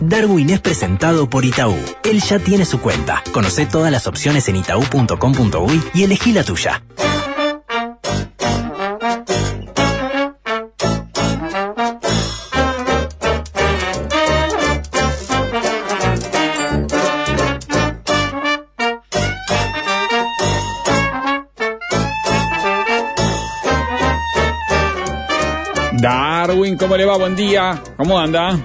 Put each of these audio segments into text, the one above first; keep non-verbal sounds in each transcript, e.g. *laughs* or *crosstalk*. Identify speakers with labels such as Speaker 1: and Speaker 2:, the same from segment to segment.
Speaker 1: Darwin es presentado por Itaú. Él ya tiene su cuenta. Conoce todas las opciones en itaú.com.uy y elegí la tuya.
Speaker 2: Darwin, ¿cómo le va? Buen día. ¿Cómo anda?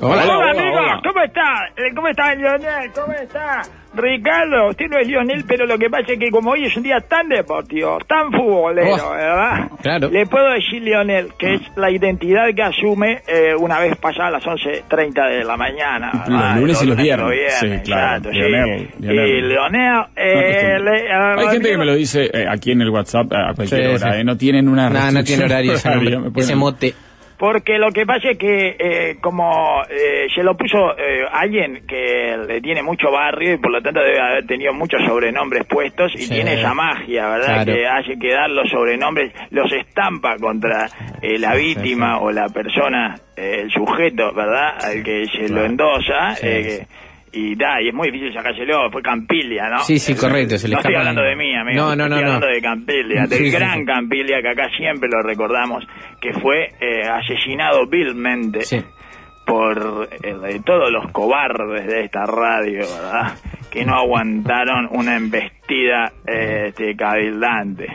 Speaker 3: Hola.
Speaker 2: Hola, hola,
Speaker 3: amigo.
Speaker 2: hola.
Speaker 3: ¿Cómo está? Eh, ¿Cómo está, Lionel? ¿Cómo está? Ricardo, usted no es Lionel, pero lo que pasa es que como hoy es un día tan deportivo, tan futbolero,
Speaker 2: Oh,
Speaker 3: ¿verdad?
Speaker 2: claro.
Speaker 3: Le puedo decir, Lionel, que es la identidad que asume eh, una vez pasadas las 11.30 de la mañana.
Speaker 2: Los
Speaker 3: ¿verdad?
Speaker 2: lunes y los viernes. Sí, claro.
Speaker 3: exacto,
Speaker 2: Lionel,
Speaker 3: sí.
Speaker 2: Lionel.
Speaker 3: Y Lionel, eh, le-
Speaker 2: Hay gente que me lo dice eh, aquí en el WhatsApp a cualquier
Speaker 4: Sí,
Speaker 2: hora.
Speaker 4: sí.
Speaker 2: eh, No tienen una
Speaker 4: No, no tiene horario
Speaker 2: ponen-
Speaker 4: ese mote.
Speaker 3: Porque lo que pasa es que eh, como eh, se lo puso eh, alguien que le tiene mucho barrio y por lo tanto debe haber tenido muchos sobrenombres puestos y
Speaker 4: Sí.
Speaker 3: tiene esa magia, ¿verdad?
Speaker 4: Claro.
Speaker 3: Que hace que dar los sobrenombres, los estampa contra eh, la víctima
Speaker 4: sí.
Speaker 3: o la persona, eh, el sujeto, ¿verdad? Al que se lo endosa. Eh, que- y da, y es muy difícil sacárselo, fue Campilia, ¿no?
Speaker 4: Sí, sí, correcto, se le
Speaker 3: no estoy hablando de mí, amigo.
Speaker 4: No, no, no,
Speaker 3: Estoy
Speaker 4: no.
Speaker 3: hablando de Campilia, del
Speaker 4: Sí,
Speaker 3: gran
Speaker 4: sí.
Speaker 3: Campilia, que acá siempre lo recordamos, que fue eh, asesinado vilmente
Speaker 4: Sí.
Speaker 3: por eh, todos los cobardes de esta radio, ¿verdad? Que no aguantaron una embestida eh, este, cabildante.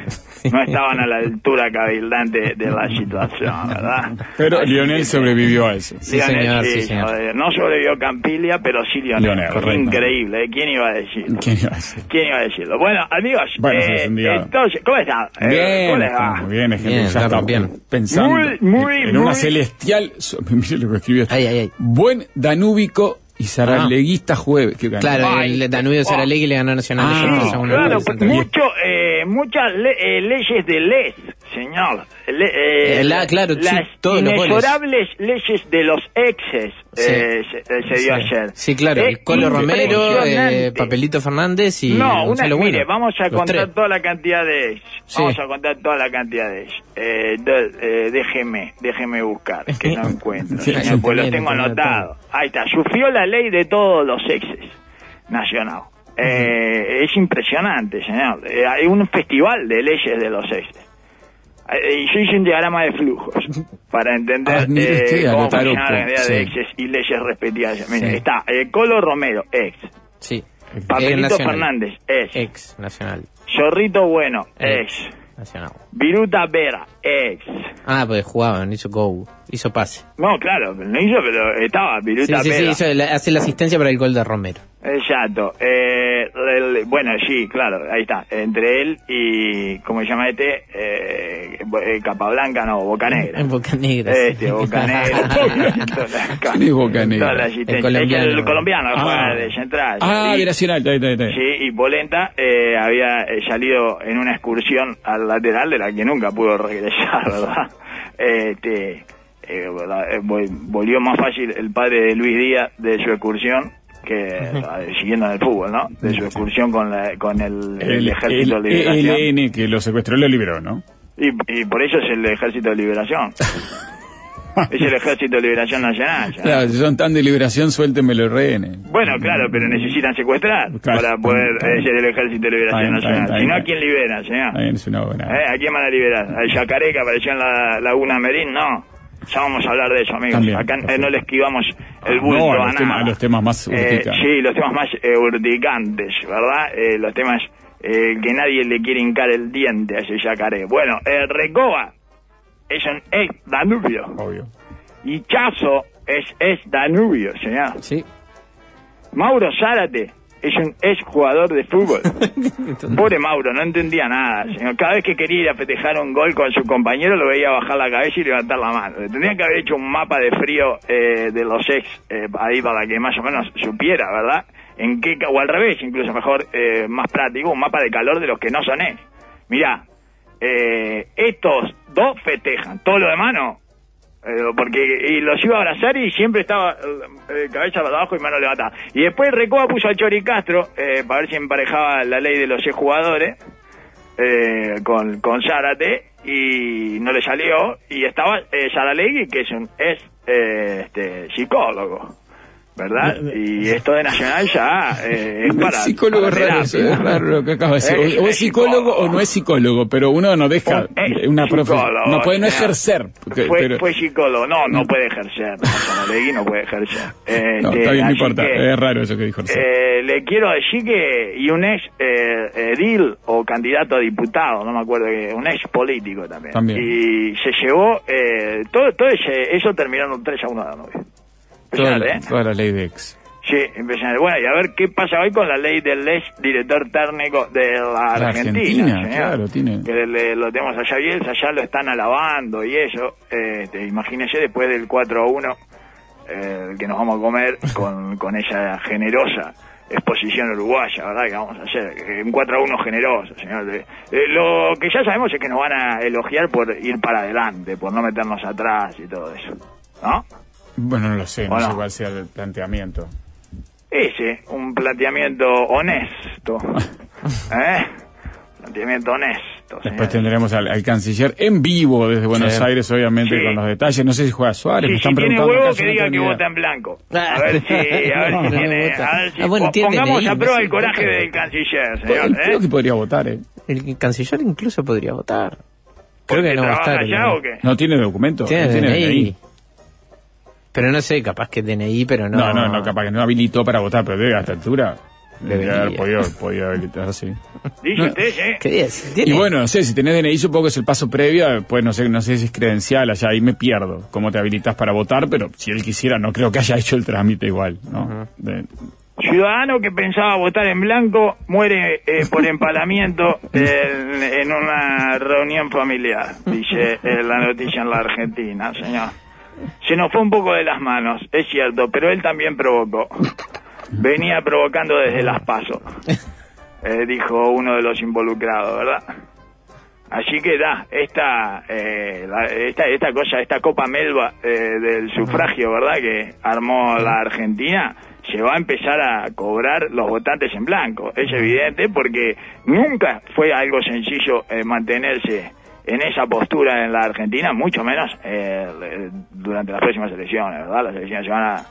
Speaker 3: *laughs* No estaban a la altura cabildante de la situación, ¿verdad?
Speaker 2: Pero
Speaker 3: Así
Speaker 2: Lionel
Speaker 3: que-
Speaker 2: sobrevivió a eso.
Speaker 4: Sí,
Speaker 3: Lionel,
Speaker 4: señor, sí, señor.
Speaker 3: joder, No sobrevivió Campilia, pero sí Lionel.
Speaker 2: Lionel, correcto.
Speaker 3: Increíble, ¿eh? ¿quién iba a decirlo?
Speaker 2: ¿Quién iba a decir?
Speaker 3: ¿Quién iba a decirlo? Bueno, amigos,
Speaker 2: Bueno,
Speaker 3: eh, entonces, ¿cómo están? Eh,
Speaker 2: Bien,
Speaker 3: ¿Cómo les va?
Speaker 2: bien,
Speaker 4: Bien,
Speaker 2: ya está
Speaker 4: bien.
Speaker 2: pensando
Speaker 3: Muy, muy,
Speaker 2: en una
Speaker 3: muy-
Speaker 2: celestial, so- *laughs* mire lo que escribió esto.
Speaker 4: Ay, ay, ay.
Speaker 2: buen danúbico y zaraleguista jueves. que ganó.
Speaker 4: Claro,
Speaker 3: Ay,
Speaker 4: el Danubio
Speaker 3: oh.
Speaker 4: Saralegui le ganó a Nacional.
Speaker 2: Ah,
Speaker 3: Claro, pues, mucho, eh, muchas le- eh, leyes de les, señor. Le- eh,
Speaker 4: Eh, la- claro, sí,
Speaker 3: las
Speaker 4: los
Speaker 3: inexorables leyes de los exes
Speaker 4: Sí.
Speaker 3: eh, se, eh, se dio
Speaker 4: Sí.
Speaker 3: ayer.
Speaker 4: Sí, claro.
Speaker 3: Es
Speaker 4: el Colo Romero, eh, Papelito Fernández y
Speaker 3: no, una,
Speaker 4: Bueno.
Speaker 3: vamos a
Speaker 4: Los
Speaker 3: contar
Speaker 4: tres.
Speaker 3: toda la cantidad de.
Speaker 4: Sí.
Speaker 3: Vamos a contar toda la cantidad de. Eh, de- eh, déjeme, déjeme buscar, que no *laughs* encuentro,
Speaker 2: Sí,
Speaker 3: señor, pues los tengo anotados. Ahí está, sufrió la ley de todos los exes, nacional. Eh, es impresionante, señor. Eh, hay un festival de leyes de los exes. Eh, y yo hice un diagrama de flujos para entender
Speaker 2: Ah, mire
Speaker 3: eh, cómo
Speaker 2: anotar
Speaker 3: funciona la
Speaker 2: un poco,
Speaker 3: cantidad de
Speaker 2: sí.
Speaker 3: exes y leyes respectivas. Mire,
Speaker 4: Sí.
Speaker 3: está eh, Colo Romero, ex.
Speaker 4: Sí.
Speaker 3: Papelito
Speaker 4: Eh.
Speaker 3: Fernández, ex.
Speaker 4: Ex Nacional.
Speaker 3: Zorrito Bueno, ex.
Speaker 4: Ex Nacional.
Speaker 3: Viruta Vera, ex.
Speaker 4: Ah, pues jugaban, hizo go, hizo pase.
Speaker 3: No, claro, no hizo, pero estaba
Speaker 4: Sí,
Speaker 3: Viruta
Speaker 4: sí, sí,
Speaker 3: Vera.
Speaker 4: hizo la- hace la asistencia para el gol de Romero.
Speaker 3: Exacto. Eh, el- bueno, sí, claro, ahí está. Entre él y, ¿cómo se llama este? Eh, eh, Capablanca, no, Boca Negra.
Speaker 4: En Boca Negra. sí.
Speaker 3: Este, Boca *laughs* Negra. *laughs*
Speaker 2: ¿Quién es Boca Negra?
Speaker 4: El colombiano.
Speaker 3: El colombiano,
Speaker 2: Ah.
Speaker 3: de central.
Speaker 2: Ah, está, está, está.
Speaker 3: Sí, y Polenta eh, había eh, salido en una excursión al lateral de la que nunca pudo regresar, ¿verdad? *laughs* Este, eh. Eh, vol- volvió más fácil el padre de Luis Díaz de su excursión que siguiendo en el fútbol, ¿no? De su excursión con, la, con el, el
Speaker 2: El,
Speaker 3: Ejército
Speaker 2: el
Speaker 3: de Liberación.
Speaker 2: ELN que lo secuestró lo liberó, ¿no?
Speaker 3: Y, y por eso es el Ejército de Liberación. *laughs* es el Ejército de Liberación Nacional. ¿ya?
Speaker 2: Claro, si son tan de liberación, suéltenme los rehenes.
Speaker 3: Bueno, claro, pero necesitan secuestrar
Speaker 2: Claro.
Speaker 3: para poder eh, ser el Ejército de Liberación
Speaker 2: Está
Speaker 3: Nacional. Si no, ¿a quién libera, señor?
Speaker 2: Es una buena.
Speaker 3: ¿Eh? ¿A quién van a liberar? ¿Al Yacaré que apareció en la Laguna Merín? No. Ya vamos a hablar de eso, amigos.
Speaker 2: También,
Speaker 3: Acá eh, no le esquivamos el
Speaker 2: Ah,
Speaker 3: bulto
Speaker 2: no, a los
Speaker 3: nada.
Speaker 2: temas- los temas más
Speaker 3: Eh,
Speaker 2: urticantes.
Speaker 3: sí, los temas más urticantes, ¿verdad? Eh, los temas eh, que nadie le quiere hincar el diente a ese Yacaré. Bueno, eh, Recoba es un ex Danubio.
Speaker 2: Obvio.
Speaker 3: Y Chazo es ex Danubio, señor.
Speaker 4: Sí.
Speaker 3: Mauro Zárate es un ex jugador de fútbol. *laughs* Pobre Mauro, no entendía nada. Señor. Cada vez que quería ir a festejar un gol con su compañero, lo veía bajar la cabeza y levantar la mano. Le Tendría que haber hecho un mapa de frío eh, de los ex eh, ahí para que más o menos supiera, ¿verdad? En qué, o al revés, incluso mejor, eh, más práctico, un mapa de calor de los que no son ex. Mirá, eh, estos dos festejan, todo lo demás no. Eh, porque y los iba a abrazar y siempre estaba eh, eh, cabeza para abajo y mano levantada. Y después Recoba puso a Chori Castro eh, para ver si emparejaba la ley de los seis jugadores eh, con, con Zárate y no le salió. Y estaba eh, Saralegui, que es un es este, psicólogo. ¿Verdad? Y esto de Nacional ya eh, es para.
Speaker 2: psicólogo
Speaker 3: para
Speaker 2: raro, eso, es
Speaker 3: ¿no?
Speaker 2: raro lo que acaba de decir. O, o
Speaker 3: es
Speaker 2: psicólogo
Speaker 3: psicólogo.
Speaker 2: o no es psicólogo, pero uno no deja
Speaker 3: Es
Speaker 2: una profesión. No puede no ejercer. porque-
Speaker 3: fue,
Speaker 2: pero-
Speaker 3: fue psicólogo. No, no puede ejercer. *laughs* Saralegui no puede ejercer.
Speaker 2: no,
Speaker 3: Este,
Speaker 2: está bien, no importa.
Speaker 3: que,
Speaker 2: Es raro eso que dijo.
Speaker 3: Eh, le quiero decir que y un ex eh, edil o candidato a diputado, no me acuerdo que un ex político también.
Speaker 2: También.
Speaker 3: Y se llevó eh, todo todo ese, eso terminaron 3 a 1 de la novia.
Speaker 2: Toda,
Speaker 3: Impresionante,
Speaker 2: la,
Speaker 3: ¿eh?
Speaker 2: toda la ley de ex.
Speaker 3: Sí, impresionante. Bueno, y a ver qué pasa hoy con la ley del ex director técnico de la,
Speaker 2: La
Speaker 3: Argentina.
Speaker 2: Argentina,
Speaker 3: señor.
Speaker 2: claro, tiene-
Speaker 3: Que le- lo tenemos allá y él, allá lo están alabando y eso. Este, imagínese después del 4 a 1 eh, que nos vamos a comer *laughs* con, con esa generosa exposición uruguaya, ¿verdad? Que vamos a hacer un 4 a 1 generoso, señor. Eh, lo que ya sabemos es que nos van a elogiar por ir para adelante, por no meternos atrás y todo eso, ¿no?
Speaker 2: Bueno, no lo sé, no sé cuál sea el planteamiento.
Speaker 3: Ese, un planteamiento honesto. *laughs* ¿Eh? Planteamiento honesto.
Speaker 2: Después
Speaker 3: señores.
Speaker 2: tendremos al, al canciller en vivo desde Buenos
Speaker 4: Sí.
Speaker 2: Aires, obviamente,
Speaker 3: Sí.
Speaker 2: con los detalles. No sé si juega Suárez,
Speaker 3: Sí,
Speaker 2: me
Speaker 3: si
Speaker 2: están
Speaker 3: tiene
Speaker 2: preguntando.
Speaker 3: huevo,
Speaker 2: acá,
Speaker 3: que diga que vota en blanco. *laughs* A ver si, a ver
Speaker 4: No,
Speaker 3: si
Speaker 4: no
Speaker 3: tiene, a ver si
Speaker 4: Ah, bueno, tiene
Speaker 3: pongamos a prueba el coraje del canciller,
Speaker 2: Bueno,
Speaker 3: señor.
Speaker 2: Creo
Speaker 3: ¿eh?
Speaker 2: que podría votar, ¿eh?
Speaker 4: El canciller incluso podría votar. Creo
Speaker 3: ¿Porque
Speaker 4: que no va a estar.
Speaker 3: allá
Speaker 4: ¿no?
Speaker 3: o qué?
Speaker 2: No tiene documento.
Speaker 4: Tiene
Speaker 2: no tiene
Speaker 4: DNI.
Speaker 2: DNI.
Speaker 4: Pero no sé, capaz que DNI, pero no.
Speaker 2: No, no, no, capaz que no habilitó para votar, pero debe a esta altura. Debe
Speaker 4: Debería.
Speaker 2: haber podido, podido habilitar, sí. *laughs*
Speaker 3: Dice usted, ¿eh?
Speaker 4: ¿Qué diez?
Speaker 2: Y bueno, no sé, si tenés DNI supongo que es el paso previo, pues no sé, no sé si es credencial allá, ahí me pierdo cómo te habilitas para votar, pero si él quisiera, no creo que haya *laughs* hecho el trámite igual, ¿no? De-
Speaker 3: Ciudadano que pensaba votar en blanco muere eh, por empalamiento *laughs* en, en una reunión familiar, dice eh, la noticia en la Argentina, señor. Se nos fue un poco de las manos, es cierto, pero él también provocó. Venía provocando desde las pasos, *laughs* eh, dijo uno de los involucrados, ¿verdad? Así que da, esta, eh, la- esta, esta cosa, esta Copa Melba eh, del sufragio, ¿verdad? Que armó la Argentina, se va a empezar a cobrar los votantes en blanco. Es evidente porque nunca fue algo sencillo eh, mantenerse en esa postura en la Argentina, mucho menos eh, durante las próximas elecciones, ¿verdad? Las elecciones se van a,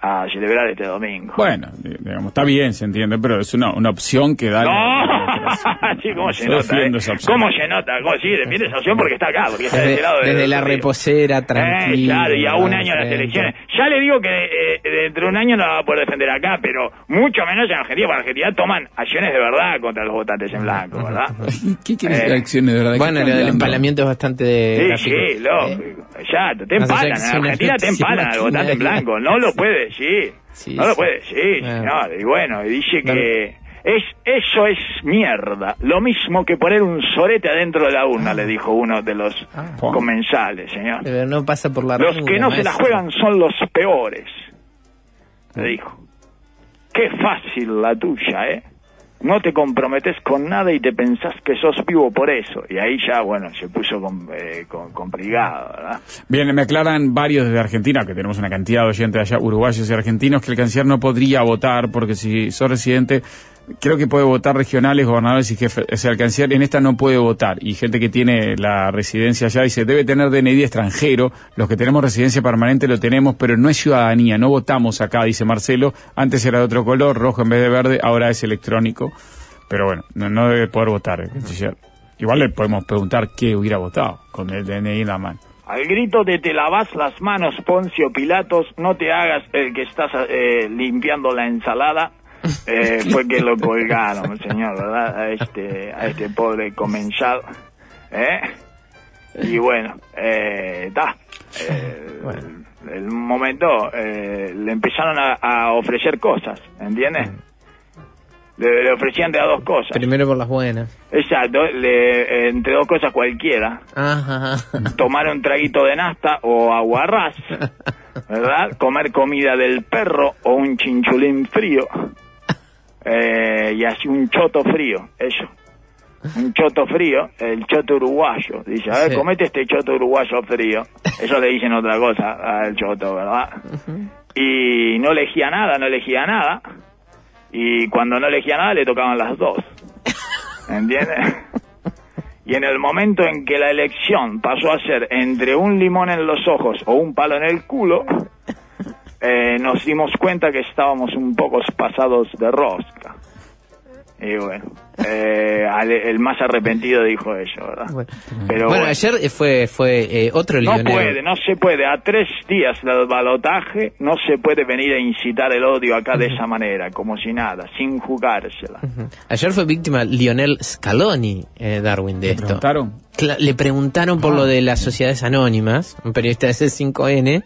Speaker 3: a celebrar este domingo.
Speaker 2: Bueno, digamos, está bien, se entiende, pero es una, una opción que da...
Speaker 3: No, *laughs* sí, cómo se nota, eh?
Speaker 2: esa opción.
Speaker 3: ¿Cómo se nota? ¿Cómo sí? Defiende esa opción porque está acá, porque está de
Speaker 4: Desde,
Speaker 3: este lado de-
Speaker 4: desde la reposera,
Speaker 3: Eh,
Speaker 4: tranquilo.
Speaker 3: claro, y a un año de las elecciones. Ya le digo que eh, dentro de un año no la va a poder defender acá, pero mucho menos en Argentina, porque en Argentina toman acciones de verdad contra los votantes en blanco, ¿verdad? *laughs*
Speaker 2: ¿Qué quieres
Speaker 3: Eh.
Speaker 2: decir acciones de verdad? ¿Qué
Speaker 4: Bueno, lo del empalamiento es bastante
Speaker 3: Sí,
Speaker 4: gráfico.
Speaker 3: sí,
Speaker 4: Eh,
Speaker 3: lógico. Exacto, te empalan. En Argentina te empalan al votante en blanco. No lo puede decir.
Speaker 4: Sí,
Speaker 3: no lo
Speaker 4: sí.
Speaker 3: puede decir,
Speaker 4: Ah.
Speaker 3: señor. Y bueno, y dice que es eso es mierda. Lo mismo que poner un sorete adentro de la urna, le dijo uno de los
Speaker 4: Ah.
Speaker 3: comensales, señor.
Speaker 4: Pero no pasa por la
Speaker 3: Los que no se la juegan son los peores, le dijo. Qué fácil la tuya, ¿eh? No te comprometes con nada y te pensás que sos vivo por eso. Y ahí ya, bueno, se puso com- eh, com- complicado, ¿verdad?
Speaker 2: Bien, me aclaran varios desde Argentina, que tenemos una cantidad de oyentes allá, uruguayos y argentinos, que el canciller no podría votar, porque si sos residente, creo que puede votar regionales, gobernadores y jefes. O sea, el canciller en esta no puede votar. Y gente que tiene la residencia allá dice, debe tener DNI extranjero. Los que tenemos residencia permanente lo tenemos, pero no es ciudadanía. No votamos acá, dice Marcelo. Antes era de otro color, rojo en vez de verde, ahora es electrónico. Pero bueno, no, no debe poder votar el canciller. Igual le podemos preguntar qué hubiera votado con el DNI en la mano.
Speaker 3: Al grito de te lavas las manos, Poncio Pilatos, no te hagas el que estás eh, limpiando la ensalada, *laughs* eh, fue que lo colgaron, señor, ¿verdad? A este, a este pobre comensal. ¿eh? Y bueno, está.
Speaker 4: Bueno.
Speaker 3: el momento eh, le empezaron a, a ofrecer cosas, ¿entiendes? Le, le ofrecían de a dos cosas.
Speaker 4: Primero por las buenas.
Speaker 3: Exacto, le, eh, entre dos cosas cualquiera
Speaker 4: Ajá.
Speaker 3: tomar un traguito de nasta o aguarrás, *laughs* ¿verdad? Comer comida del perro o un chinchulín frío. Eh, y así un choto frío, eso. Un choto frío, el choto uruguayo. Dice, a ver,
Speaker 4: Sí.
Speaker 3: comete este choto uruguayo frío. Eso le dicen otra cosa al choto, ¿verdad? Y no elegía nada, no elegía nada. Y cuando no elegía nada le tocaban las dos. ¿Entiendes? Y en el momento en que la elección pasó a ser entre un limón en los ojos o un palo en el culo, eh, nos dimos cuenta que estábamos un poco pasados de rosca. Y bueno, eh, al- el más arrepentido dijo eso, ¿verdad?
Speaker 4: Bueno,
Speaker 3: Pero
Speaker 4: Bueno,
Speaker 3: bueno.
Speaker 4: ayer fue fue eh, otro
Speaker 3: No puede, no se puede. A tres días del balotaje no se puede venir a incitar el odio acá de esa manera, como si nada, sin jugársela.
Speaker 4: Ayer fue víctima Lionel Scaloni, eh, Darwin, de
Speaker 2: ¿Le
Speaker 4: esto.
Speaker 2: preguntaron?
Speaker 4: Cla- le preguntaron por
Speaker 2: Ah.
Speaker 4: lo de las sociedades anónimas, un periodista de C5N,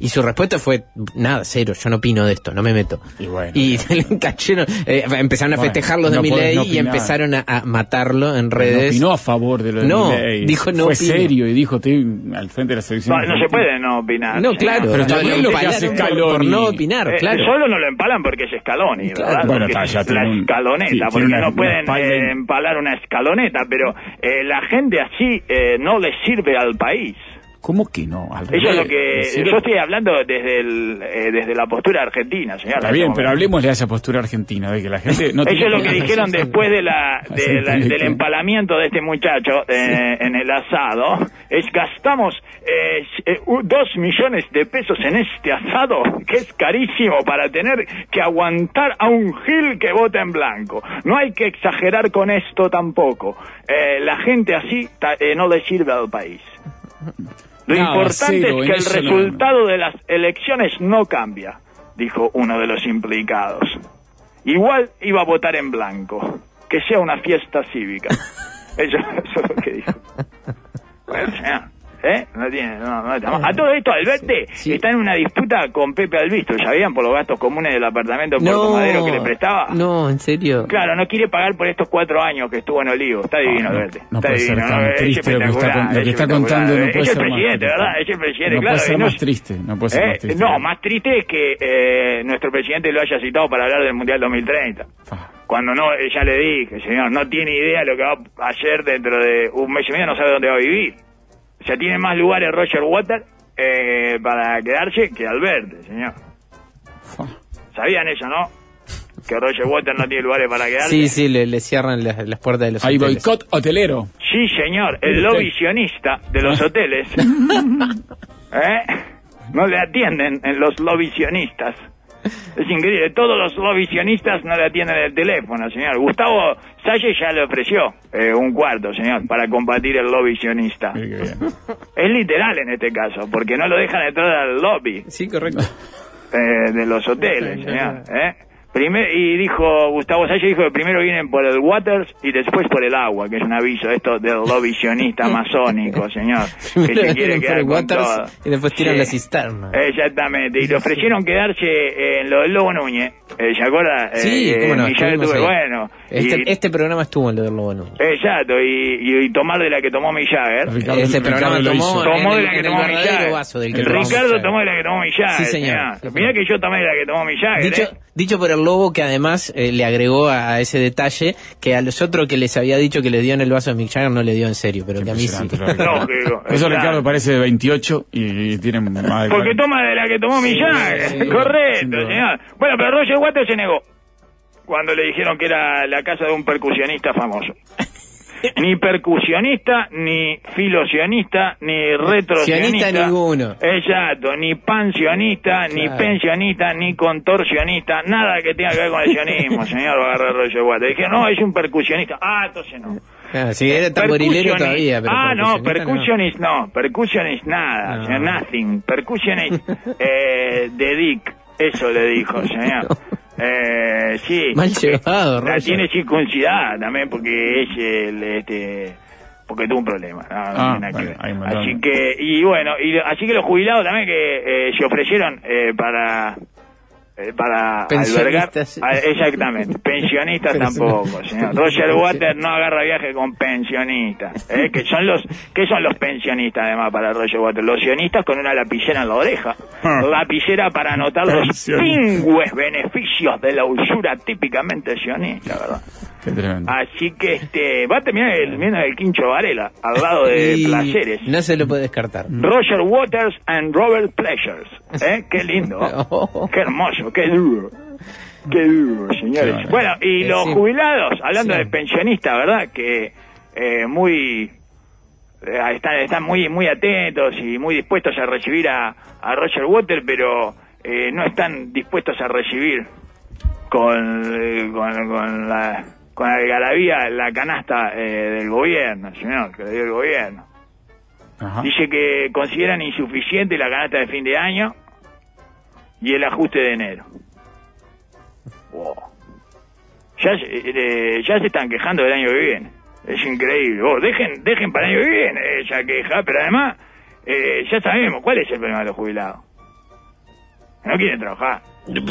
Speaker 4: y su respuesta fue, nada, cero, yo no opino de esto, no me meto.
Speaker 2: Y bueno.
Speaker 4: Y *laughs* le cayeron, eh, empezaron a
Speaker 2: Bueno,
Speaker 4: festejar los de
Speaker 2: no
Speaker 4: Milei
Speaker 2: no
Speaker 4: y empezaron a, a matarlo en
Speaker 2: No
Speaker 4: redes.
Speaker 2: opinó a favor de lo de
Speaker 4: No,
Speaker 2: Milei.
Speaker 4: dijo no
Speaker 2: Fue
Speaker 4: opino.
Speaker 2: serio y dijo, estoy al frente de la selección.
Speaker 3: No, no se
Speaker 2: argentina".
Speaker 3: puede no opinar.
Speaker 4: No, claro,
Speaker 2: Pero también
Speaker 4: lo
Speaker 2: hace
Speaker 4: por-
Speaker 2: Scaloni.
Speaker 4: por no opinar,
Speaker 3: Eh,
Speaker 4: claro.
Speaker 3: Solo no lo empalan porque es escaloni,
Speaker 4: Claro.
Speaker 3: ¿verdad?
Speaker 2: Bueno, está, ya
Speaker 3: la
Speaker 2: un-
Speaker 3: escaloneta,
Speaker 2: sí,
Speaker 3: porque
Speaker 2: una-
Speaker 3: no
Speaker 2: una
Speaker 3: pueden
Speaker 2: espalda
Speaker 3: eh, empalar una escaloneta, pero eh, la gente así eh, no le sirve al país.
Speaker 2: ¿Cómo que no? Al
Speaker 3: Eso es lo que yo estoy hablando desde el, eh, desde la postura argentina, señor.
Speaker 2: Está
Speaker 3: en
Speaker 2: bien,
Speaker 3: este
Speaker 2: pero hablemos de esa postura argentina, de que la gente no *laughs*
Speaker 3: Eso es lo que dijeron después de la, *laughs* de del empalamiento de este muchacho eh, en el asado. Es gastamos eh, eh, dos millones de pesos en este asado, que es carísimo para tener que aguantar a un gil que vota en blanco. No hay que exagerar con esto tampoco. Eh, la gente así eh, no le sirve al país. *laughs* Lo
Speaker 2: Nada,
Speaker 3: importante
Speaker 2: cero,
Speaker 3: es que el resultado de las elecciones no cambia, dijo uno de los implicados. Igual iba a votar en blanco, que sea una fiesta cívica. *laughs* Eso, eso es lo que dijo. Bueno, señor, ¿eh? No tiene, no, no está mal. A todo esto, Alberti
Speaker 4: Sí.
Speaker 3: está en una disputa con Pepe Albisto, ¿sabían? Por los gastos comunes del apartamento en Puerto Madero que le prestaba.
Speaker 4: no, en serio.
Speaker 3: Claro, no quiere pagar por estos cuatro años que estuvo en Olivo. Está divino,
Speaker 2: Ah, no,
Speaker 3: Alberti.
Speaker 2: no
Speaker 3: está
Speaker 2: puede ser
Speaker 3: divino.
Speaker 2: tan
Speaker 3: Es
Speaker 2: triste lo que está
Speaker 3: espectacular,
Speaker 2: con- lo que
Speaker 3: es
Speaker 2: está
Speaker 3: espectacular.
Speaker 2: contando, no
Speaker 3: Es
Speaker 2: puede
Speaker 3: el
Speaker 2: ser más
Speaker 3: presidente,
Speaker 2: triste.
Speaker 3: ¿verdad? Es el presidente,
Speaker 2: No
Speaker 3: claro.
Speaker 2: puede ser
Speaker 3: no-
Speaker 2: más triste, no puede ser
Speaker 3: ¿Eh?
Speaker 2: más triste.
Speaker 3: No, más triste es que eh, nuestro presidente lo haya citado para hablar del Mundial 2030.
Speaker 2: Ah,
Speaker 3: Cuando no, ya le dije, señor, no tiene idea lo que va a hacer dentro de un mes y medio, no sabe dónde va a vivir. Sea, tiene más lugares Roger Water eh, para quedarse que Alberti, señor. ¿Sabían eso, no? Que Roger Water no tiene lugares para quedarse.
Speaker 4: Sí, sí, le, le cierran las, las puertas de los
Speaker 2: Hay
Speaker 4: hoteles.
Speaker 2: boicot hotelero.
Speaker 3: Sí, señor, el lobby sionista de los *laughs* hoteles. ¿Eh? No le atienden en los lobby sionistas. Es increíble, todos los lobby sionistas no le atienden el teléfono, señor. Gustavo Salle ya le ofreció eh, un cuarto, señor, para combatir el lobby sionista.
Speaker 2: Mire qué bien.
Speaker 3: Es literal en este caso, porque no lo dejan entrar al lobby
Speaker 4: Sí, correcto.
Speaker 3: eh, de los hoteles, señor. ¿eh? Primer, y dijo, Gustavo Salle dijo que primero vienen por el waters y después por el agua, que es un aviso esto del lobby sionista masónico, *laughs* señor. Que se quiere quedar
Speaker 4: el
Speaker 3: con
Speaker 4: Waters
Speaker 3: todo.
Speaker 4: y después tiran
Speaker 3: Sí.
Speaker 4: la cisterna.
Speaker 3: Exactamente, y le ofrecieron quedarse en lo del Lobo Núñez, eh, ¿se acuerda?
Speaker 4: Sí,
Speaker 3: Eh,
Speaker 4: cómo no,
Speaker 3: Millar
Speaker 4: estuvimos
Speaker 3: tuve, bueno.
Speaker 4: Este,
Speaker 3: y-
Speaker 4: este programa estuvo en lo del Lobo Núñez.
Speaker 3: Exacto, y, y- y tomar de la que tomó Mick Jagger.
Speaker 2: Ricardo-
Speaker 4: Este
Speaker 2: Ricardo
Speaker 4: programa
Speaker 2: lo
Speaker 4: tomó-.
Speaker 3: Tomó de la que tomó
Speaker 4: tomó
Speaker 3: Ricardo tomó de la que tomó Mick Jagger,
Speaker 4: Sí, señor.
Speaker 3: señor. Mirá que yo tomé de la que tomó Mick Jagger,
Speaker 4: Dicho,
Speaker 3: ¿eh?
Speaker 4: dicho por el lobo que además eh, le agregó a, a ese detalle que a los otros que les había dicho que le dio en el vaso de Mick Jagger no le dio en serio, pero que a mí sí.
Speaker 2: Ricardo. *laughs* Eso. Ricardo parece de 28 y, y tiene más de
Speaker 3: Porque
Speaker 2: 40.
Speaker 3: toma de la que tomó Mick Jagger.
Speaker 2: sí, *laughs*
Speaker 3: Correcto, señor. Bueno, pero Roger Waters se negó. Cuando le dijeron que era la casa de un percusionista famoso. *laughs* Ni percusionista, ni filosionista, ni retrosionista.
Speaker 4: Sionista ninguno.
Speaker 3: Exacto, ni pansionista, ni pensionista, ni contorsionista, nada que tenga que ver con el sionismo, *laughs* señor, va a agarrar Roger Waters. Dije, no, es un percusionista. Ah, entonces no.
Speaker 4: Ah, sí, era tamborilero todavía, pero
Speaker 3: ah, no,
Speaker 4: percusionista
Speaker 3: percussionist no, percussionist nada,
Speaker 4: No.
Speaker 3: señor, nothing. Percussionist *laughs* eh, de Dick, eso le dijo, señor. Eh, sí.
Speaker 4: Mal llevado,
Speaker 3: La
Speaker 4: Roger.
Speaker 3: tiene circuncidada también porque es el, este, porque tuvo un problema. No, no
Speaker 2: Ah,
Speaker 3: tiene nada que
Speaker 2: bueno,
Speaker 3: ver. Así que, y bueno, y así que los jubilados también que eh, se ofrecieron eh, para eh, para albergar exactamente pensionistas tampoco señor. *laughs* Roger Waters no agarra viaje con pensionistas ¿eh? que son los que son los pensionistas además para Roger Waters. Los sionistas con una lapicera en la oreja.
Speaker 2: Ah.
Speaker 3: lapicera para anotar los pingües beneficios de la usura típicamente sionista verdad
Speaker 2: Qué *laughs* tremendo.
Speaker 3: así que este va a terminar el, el Quincho Varela al lado de *laughs*
Speaker 4: Y
Speaker 3: Placeres
Speaker 4: No se lo puede descartar.
Speaker 3: Roger Waters and Robert Pleasures. ¿Eh? *laughs* Qué lindo.
Speaker 4: Oh.
Speaker 3: Qué hermoso, qué duro. Qué duro, señores.
Speaker 2: Qué bueno.
Speaker 3: Bueno, y
Speaker 4: Eh,
Speaker 3: los
Speaker 4: sí.
Speaker 3: jubilados, hablando
Speaker 4: Sí.
Speaker 3: de pensionistas, ¿verdad? Que eh, muy eh, están, están muy muy atentos y muy dispuestos a recibir a, a Roger Water, pero eh, no están dispuestos a recibir con, eh, con, con la con la algarabía la canasta eh, del gobierno, señor, que le dio el gobierno.
Speaker 2: Ajá.
Speaker 3: Dice que consideran insuficiente la canasta de fin de año y el ajuste de enero. Wow. Ya, se- eh, ya se están quejando del año que viene. Es increíble. Vos, dejen, dejen para el año que viene esa queja, pero además eh, ya sabemos cuál es el problema de los jubilados. No quieren trabajar. No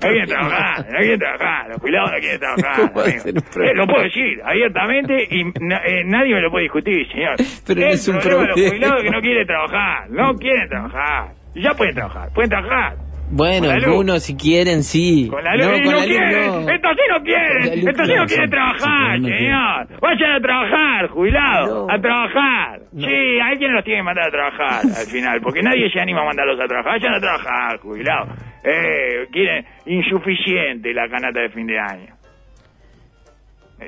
Speaker 3: quieren trabajar, no quieren trabajar. Los jubilados no quieren trabajar.
Speaker 4: ¿Cómo va a
Speaker 3: amigo.
Speaker 4: ser un problema?
Speaker 3: Eh, lo puedo decir abiertamente y na- eh, nadie me lo puede discutir, señor.
Speaker 4: Pero
Speaker 3: el
Speaker 4: es un
Speaker 3: problema de los
Speaker 4: problema.
Speaker 3: jubilados que no quieren trabajar. No quieren trabajar. Y Ya pueden trabajar, pueden trabajar.
Speaker 4: Bueno, algunos si quieren, sí.
Speaker 3: Con la luz.
Speaker 4: No, con
Speaker 3: no
Speaker 4: la
Speaker 3: quieren.
Speaker 4: no.
Speaker 3: Estos sí no quieren. Estos sí no quieren trabajar, señor. Vayan a trabajar, jubilados.
Speaker 4: No.
Speaker 3: A trabajar. Sí, alguien los tiene que mandar a trabajar al final. Porque nadie se anima a mandarlos a trabajar. Vayan a trabajar, jubilados. Eh, quieren insuficiente la canasta de fin de año.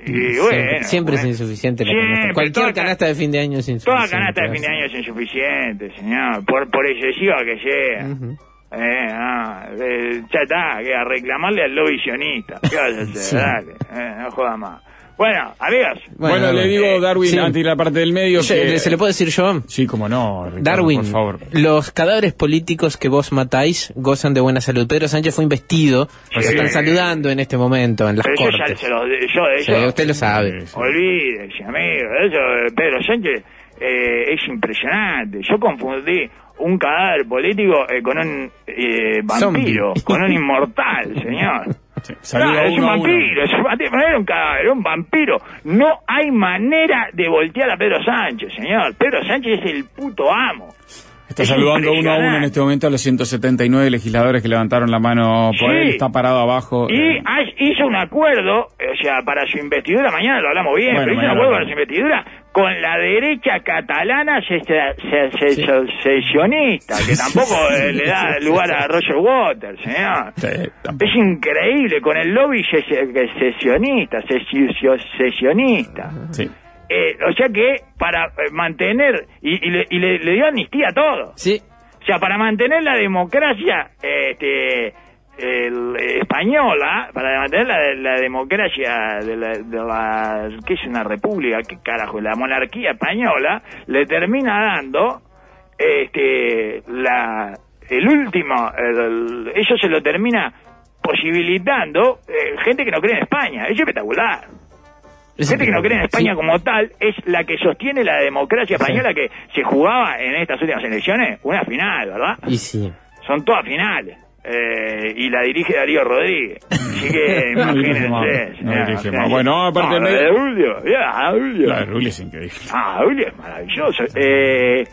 Speaker 3: Y bueno,
Speaker 4: siempre siempre es insuficiente la
Speaker 3: Siempre,
Speaker 4: canasta. Cualquier
Speaker 3: toda ca-
Speaker 4: canasta de fin de año es
Speaker 3: Toda
Speaker 4: insuficiente.
Speaker 3: canasta de fin de año es insuficiente, señor. Por, por excesiva que sea. Eh, ah, eh, ya está, que a reclamarle al lobby sionista. ¿Qué vas a hacer? *laughs*
Speaker 4: Sí.
Speaker 3: Dale, eh, no joda más. Bueno, amigos.
Speaker 2: Bueno, le digo, Darwin,
Speaker 4: Sí.
Speaker 2: ante la parte del medio
Speaker 4: Yo-
Speaker 2: que...
Speaker 4: ¿Se le puedo decir yo?
Speaker 2: Sí, como no, Ricardo,
Speaker 4: Darwin,
Speaker 2: por favor.
Speaker 4: los cadáveres políticos que vos matáis gozan de buena salud. Pedro Sánchez fue investido, los
Speaker 3: Sí.
Speaker 4: están saludando en este momento en las
Speaker 3: Pero yo ya
Speaker 4: cortes.
Speaker 3: se lo, yo
Speaker 4: usted lo sabe.
Speaker 2: Sí, sí.
Speaker 3: olvídese, amigo. Eso, eh, Pedro Sánchez eh, es impresionante. Yo confundí un cadáver político eh, con un eh, vampiro, con un inmortal, señor. *laughs*
Speaker 2: Sí,
Speaker 3: Claro, es un vampiro, es un cadáver, era un vampiro. No hay manera de voltear a Pedro Sánchez, señor. Pedro Sánchez es el puto amo.
Speaker 2: Está
Speaker 3: Es
Speaker 2: saludando *laughs* uno a uno en este momento a los 179 legisladores que levantaron la mano por
Speaker 3: Sí.
Speaker 2: él. Está parado abajo.
Speaker 3: Y
Speaker 2: eh,
Speaker 3: hizo un acuerdo, o sea, para su investidura, mañana lo hablamos bien,
Speaker 2: Bueno,
Speaker 3: pero hizo un acuerdo para su investidura con la derecha catalana se- se- se- se- sesionista, que tampoco eh, le da lugar a Roger Waters, señor. Es increíble, con el lobby se- se- sesionista, sesio- sesionista.
Speaker 2: Sí.
Speaker 3: Eh, o sea que para eh, mantener, y, y le, y le- le dio amnistía a todo.
Speaker 4: Sí,
Speaker 3: O sea, para mantener la democracia este, el- española, para mantener la, la democracia de la, de la- ¿qué es una república? ¿Qué carajo? La monarquía española le termina dando este, la, el último, el- eso se lo termina posibilitando eh, gente que no cree en España. Es espectacular. Gente que no cree en España
Speaker 4: Sí.
Speaker 3: como tal es la que sostiene la democracia española que se jugaba en estas últimas elecciones, una final, ¿verdad?
Speaker 4: Y sí.
Speaker 3: Son todas finales. Eh, y la dirige Darío Rodríguez. Así que *laughs*
Speaker 2: No dirige
Speaker 3: imagínense.
Speaker 2: no
Speaker 3: señora,
Speaker 2: dirige
Speaker 3: o sea,
Speaker 2: más. Bueno, aparte
Speaker 3: no,
Speaker 2: de-
Speaker 3: la de Julio, ya, Julio.
Speaker 2: La de Rulli es increíble.
Speaker 3: Ah, Julio es maravilloso. Eh,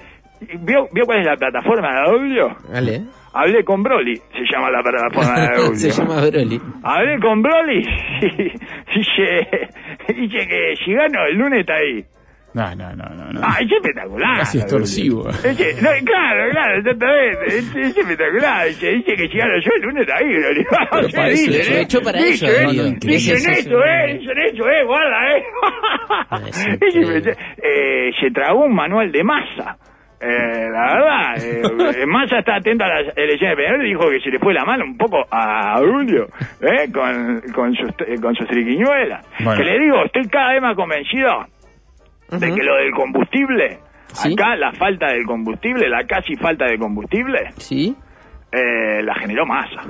Speaker 3: ¿vio, ¿Vio cuál es la plataforma de Julio?
Speaker 4: Vale.
Speaker 3: Hablé con Broly, se llama la plataforma de *laughs* Julio.
Speaker 4: Se llama Broly.
Speaker 3: Hablé con Broly *laughs* y dice, dice que si gano el lunes está ahí.
Speaker 2: No, no, no, no. no.
Speaker 3: Ah, es espectacular.
Speaker 2: Casi extorsivo.
Speaker 3: Dice, no, claro, claro, exactamente. Es, es espectacular. Dice, dice que gano yo el lunes está ahí. Broly.
Speaker 4: Pero *laughs* para eso,
Speaker 3: dicen,
Speaker 4: lo
Speaker 3: ¿eh?
Speaker 4: echó para eso,
Speaker 3: ¿eh? Dicen
Speaker 4: Eso,
Speaker 3: eh. Dicen eso, eh. Guarda, eh.
Speaker 4: Ah.
Speaker 3: Eh, se tragó un manual de masa. Eh, la verdad, eh, Massa está atento a las elecciones de dijo que se le fue la mano un poco a Julio, eh, con, con sus, eh, con sus triquiñuelas.
Speaker 2: Bueno.
Speaker 3: Que le digo, estoy cada vez más convencido de que lo del combustible,
Speaker 4: Sí.
Speaker 3: acá la falta del combustible, la casi falta de combustible,
Speaker 4: ¿Sí?
Speaker 3: eh, la generó Massa.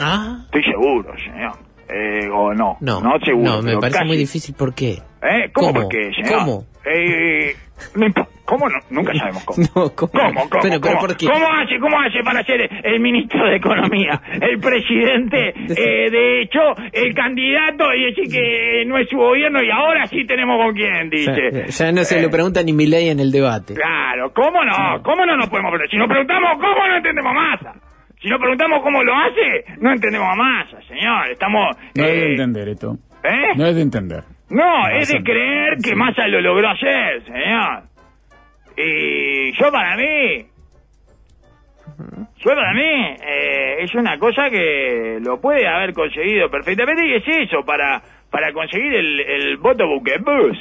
Speaker 4: Ah.
Speaker 3: Estoy seguro, señor. Eh, o no,
Speaker 4: No.
Speaker 3: no seguro.
Speaker 4: No, me parece
Speaker 3: casi.
Speaker 4: muy difícil. ¿Por qué?
Speaker 3: ¿Eh? ¿Cómo,
Speaker 4: ¿Cómo?
Speaker 3: por qué, señor?
Speaker 4: ¿Cómo?
Speaker 3: Eh, no impo- ¿Cómo no? Nunca sabemos cómo. *laughs*
Speaker 4: No, ¿cómo?
Speaker 3: ¿Cómo, cómo,
Speaker 4: Pero, pero
Speaker 3: cómo?
Speaker 4: ¿por qué?
Speaker 3: ¿Cómo hace, cómo hace para ser el ministro de Economía? El presidente, *laughs* eh, de hecho, el candidato y decir que no es su gobierno y ahora sí tenemos con quién, dice.
Speaker 4: ya no se
Speaker 3: Eh,
Speaker 4: lo pregunta ni Milei en el debate.
Speaker 3: Claro, ¿cómo no? ¿Cómo no nos podemos preguntar? Si nos preguntamos cómo, no entendemos a Massa. Si nos preguntamos cómo lo hace, no entendemos a Massa, señor. Estamos...
Speaker 2: No es de
Speaker 3: eh,
Speaker 2: entender esto.
Speaker 3: ¿Eh?
Speaker 2: No es de entender.
Speaker 3: No, es de creer que
Speaker 2: Sí.
Speaker 3: Massa lo logró hacer, señor. Y yo para mí, yo para mí, eh, es una cosa que lo puede haber conseguido perfectamente y es eso, para, para conseguir el, el voto buquebus.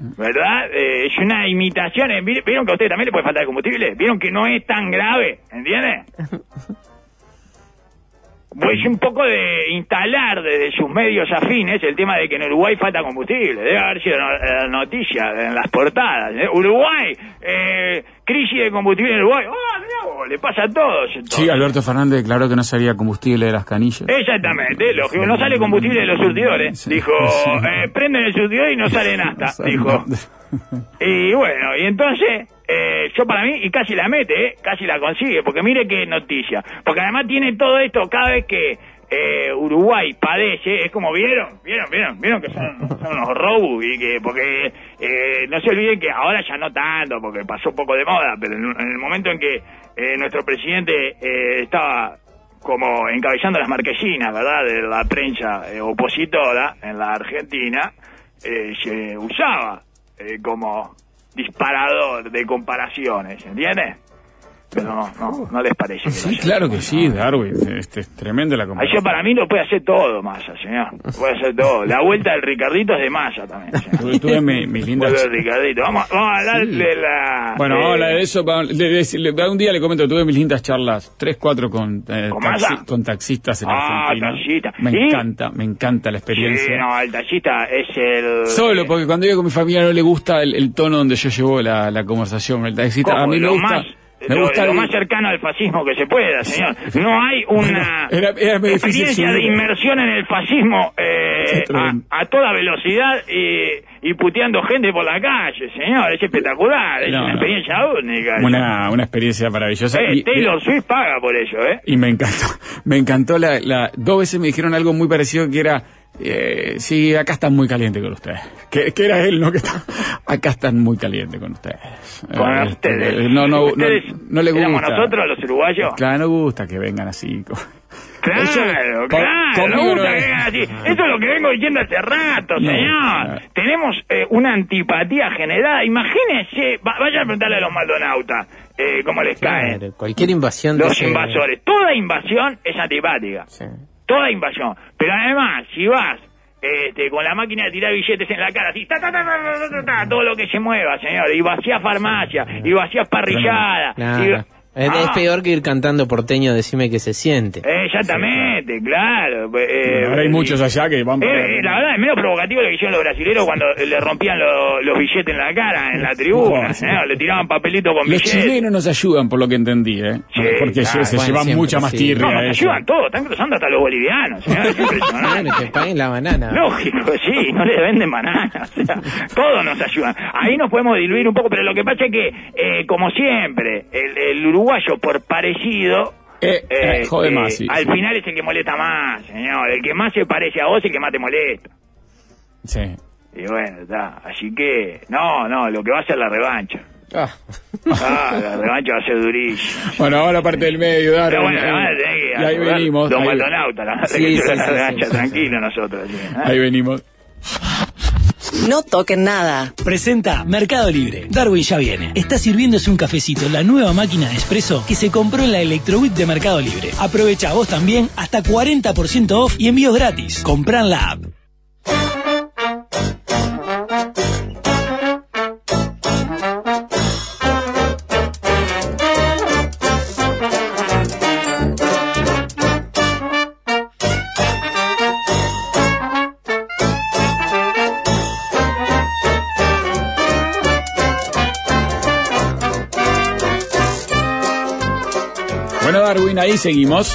Speaker 3: *laughs* ¿Verdad? Eh, es una imitación. eh, ¿vi- ¿Vieron que a usted también le puede faltar combustible? ¿Vieron que no es tan grave? ¿Entiende? *laughs* Pues un poco de instalar desde sus medios afines el tema de que en Uruguay falta combustible. Debe haber sido no- eh, noticia en las portadas. ¿eh? Uruguay, eh, crisis de combustible en Uruguay. ¡Oh, mirá vos! Le pasa a todos. entonces.
Speaker 2: Sí, Alberto Fernández declaró que no salía combustible de las canillas.
Speaker 3: Exactamente, lógico. No sale combustible de los surtidores.
Speaker 2: Sí.
Speaker 3: Dijo, *laughs*
Speaker 2: Sí.
Speaker 3: eh, prenden el surtidor y no sale nafta. *laughs* Dijo. Y bueno, y entonces, eh, yo para mí, y casi la mete, ¿eh? casi la consigue, porque mire qué noticia. Porque además tiene todo esto cada vez que eh, Uruguay padece, es como vieron, vieron, vieron, vieron que son, *laughs* son unos robos y que, porque eh, no se olviden que ahora ya no tanto, porque pasó un poco de moda, pero en, el momento en que eh, nuestro presidente estaba como encabezando las marquesinas, ¿verdad?, de la prensa opositora en la Argentina, se usaba como disparador de comparaciones, ¿entiendes? Pero no, no, no les parece que
Speaker 2: Sí, claro que sí. Darwin. Este, es tremenda la comparación.
Speaker 3: para mí lo puede hacer todo, Massa, señor. Puede hacer todo. La vuelta del Ricardito es de Massa también, señor.
Speaker 2: Tuve, mi- mis lindas...
Speaker 3: Ricardito. Vamos, vamos a hablar
Speaker 2: Sí.
Speaker 3: de la...
Speaker 2: Bueno,
Speaker 3: eh,
Speaker 2: vamos a hablar de eso. le- le- un día le comento, tuve mis lindas charlas, tres, cuatro con, eh,
Speaker 3: ¿Con
Speaker 2: taxi-
Speaker 3: Massa?
Speaker 2: con taxistas en
Speaker 3: Ah,
Speaker 2: Argentina.
Speaker 3: taxista.
Speaker 2: Me
Speaker 3: ¿Y?
Speaker 2: encanta, me encanta la
Speaker 3: Sí,
Speaker 2: experiencia.
Speaker 3: no, el tallista es el...
Speaker 2: Solo porque cuando digo con mi familia no le gusta el, el tono donde yo llevo la, la conversación. El taxista, a mí me gusta...
Speaker 3: más,
Speaker 2: me
Speaker 3: lo,
Speaker 2: gusta
Speaker 3: lo
Speaker 2: el-
Speaker 3: más cercano al fascismo que se pueda, señor. No hay *laughs* una
Speaker 2: Era- era
Speaker 3: experiencia de inmersión en el fascismo eh, a, toda velocidad y, y puteando gente por la calle, señor. Es espectacular, es
Speaker 2: No,
Speaker 3: una
Speaker 2: no.
Speaker 3: experiencia única.
Speaker 2: una, una experiencia maravillosa.
Speaker 3: Eh,
Speaker 2: Y-
Speaker 3: Taylor Swift paga por ello, ¿eh?
Speaker 2: Y me encantó, *laughs* me encantó la, la, dos veces me dijeron algo muy parecido que era, eh, sí, acá están muy caliente con ustedes. Que, que era él, ¿no? Que está, acá están muy caliente con ustedes.
Speaker 3: Con
Speaker 2: Eh,
Speaker 3: ustedes.
Speaker 2: eh, No, no, no,
Speaker 3: Ustedes
Speaker 2: no le gusta.
Speaker 3: nosotros, los uruguayos.
Speaker 2: Claro, no gusta que vengan así. *laughs* co-
Speaker 3: Claro,
Speaker 2: Eso-
Speaker 3: claro,
Speaker 2: con-
Speaker 3: no gusta
Speaker 2: no
Speaker 3: que vengan así. Eso es lo que vengo diciendo hace rato,
Speaker 2: No,
Speaker 3: señor. Tenemos eh, una antipatía generada. Imagínense, va- vayan a preguntarle a los maldonautas eh, cómo les cae.
Speaker 4: Claro, cualquier invasión de
Speaker 3: Los invasores. Toda invasión es antipática.
Speaker 4: Sí.
Speaker 3: Toda invasión. Pero además, si vas este, con la máquina de tirar billetes en la cara, así, ta, ta, ta, ta, ta, ta, ta, todo lo que se mueva, señor. Y vacías farmacia, y vacías parrilladas.
Speaker 4: Nada.
Speaker 3: y-
Speaker 4: Es, es
Speaker 3: Ah,
Speaker 4: peor que ir cantando porteño, decime que se siente.
Speaker 3: Exactamente, claro. eh,
Speaker 2: Ahora hay
Speaker 3: y-
Speaker 2: muchos allá que van
Speaker 3: Eh,
Speaker 2: para-
Speaker 3: eh, la verdad es menos provocativo lo que hicieron los brasileños cuando le rompían lo- los billetes en la cara, en la *laughs* tribuna,
Speaker 2: sí.
Speaker 3: ¿eh? le tiraban papelito con
Speaker 2: Los
Speaker 3: billetes.
Speaker 2: chilenos nos ayudan, por lo que entendí, ¿eh?
Speaker 3: Sí,
Speaker 2: Porque
Speaker 3: claro,
Speaker 2: se
Speaker 4: bueno,
Speaker 2: llevan
Speaker 4: siempre,
Speaker 2: mucha más
Speaker 4: sí.
Speaker 2: tirria.
Speaker 3: No, nos ayudan todos, están cruzando hasta los bolivianos. *laughs*
Speaker 4: Bueno, que paguen la banana.
Speaker 3: Lógico, sí, no le venden bananas, o sea, todos nos ayudan. Ahí nos podemos diluir un poco, pero lo que pasa es que, eh, como siempre, el, el uruguayo por parecido,
Speaker 2: Eh, eh, jode
Speaker 3: este,
Speaker 2: más, sí,
Speaker 3: al
Speaker 2: sí.
Speaker 3: final es el que molesta más, señor. El que más se parece a vos es el que más te molesta.
Speaker 2: Sí.
Speaker 3: Y bueno, está. Así que, no, no, lo que va a ser la revancha.
Speaker 4: Ah.
Speaker 3: Ah, la revancha va a ser durísima.
Speaker 2: Bueno, ahora parte del medio,
Speaker 3: Pero bueno,
Speaker 2: ahí venimos.
Speaker 3: Los
Speaker 2: ahí-
Speaker 3: maldonautas, la
Speaker 4: Sí,
Speaker 3: la revancha, tranquilo nosotros. ¿eh?
Speaker 2: Ahí venimos.
Speaker 5: No toquen nada.
Speaker 6: Presenta Mercado Libre. Darwin ya viene. Está sirviéndose un cafecito, la nueva máquina de espresso que se compró en la Electrobit de Mercado Libre. Aprovecha vos también hasta 40% off y envíos gratis. Compran la app.
Speaker 2: Ahí seguimos.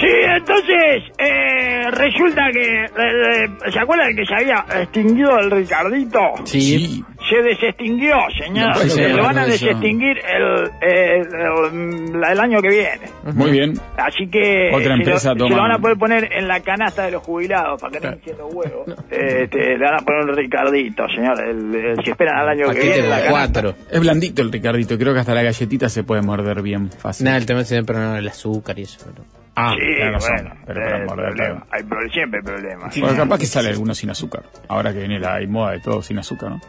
Speaker 3: Sí, entonces, eh, resulta que, eh, eh, ¿se acuerdan que se había extinguido el Ricardito?
Speaker 4: Sí.
Speaker 3: Se desextinguió, señor.
Speaker 2: No ser,
Speaker 3: lo van a desextinguir el, eh, el, el año que viene.
Speaker 2: Muy bien.
Speaker 3: Así que
Speaker 2: Otra
Speaker 3: se
Speaker 2: empresa
Speaker 3: lo, se
Speaker 2: toma-
Speaker 3: lo van a poder poner en la canasta de los jubilados para que no estén haciendo huevos. Este, le van a poner un Ricardito, señor. El, el- si esperan al año que viene, la
Speaker 4: cuatro.
Speaker 2: Es blandito el Ricardito. Creo que hasta la galletita se puede morder bien fácil.
Speaker 4: Nada, el tema es el azúcar y eso. pero-
Speaker 2: Ah,
Speaker 3: Sí,
Speaker 2: tenés razón,
Speaker 3: bueno,
Speaker 2: pero
Speaker 3: eh,
Speaker 2: para morder,
Speaker 3: problema.
Speaker 2: claro.
Speaker 3: Hay pro- siempre hay problemas.
Speaker 2: Bueno, capaz que sale alguno sin azúcar. Ahora que viene la moda de todo sin azúcar, ¿no?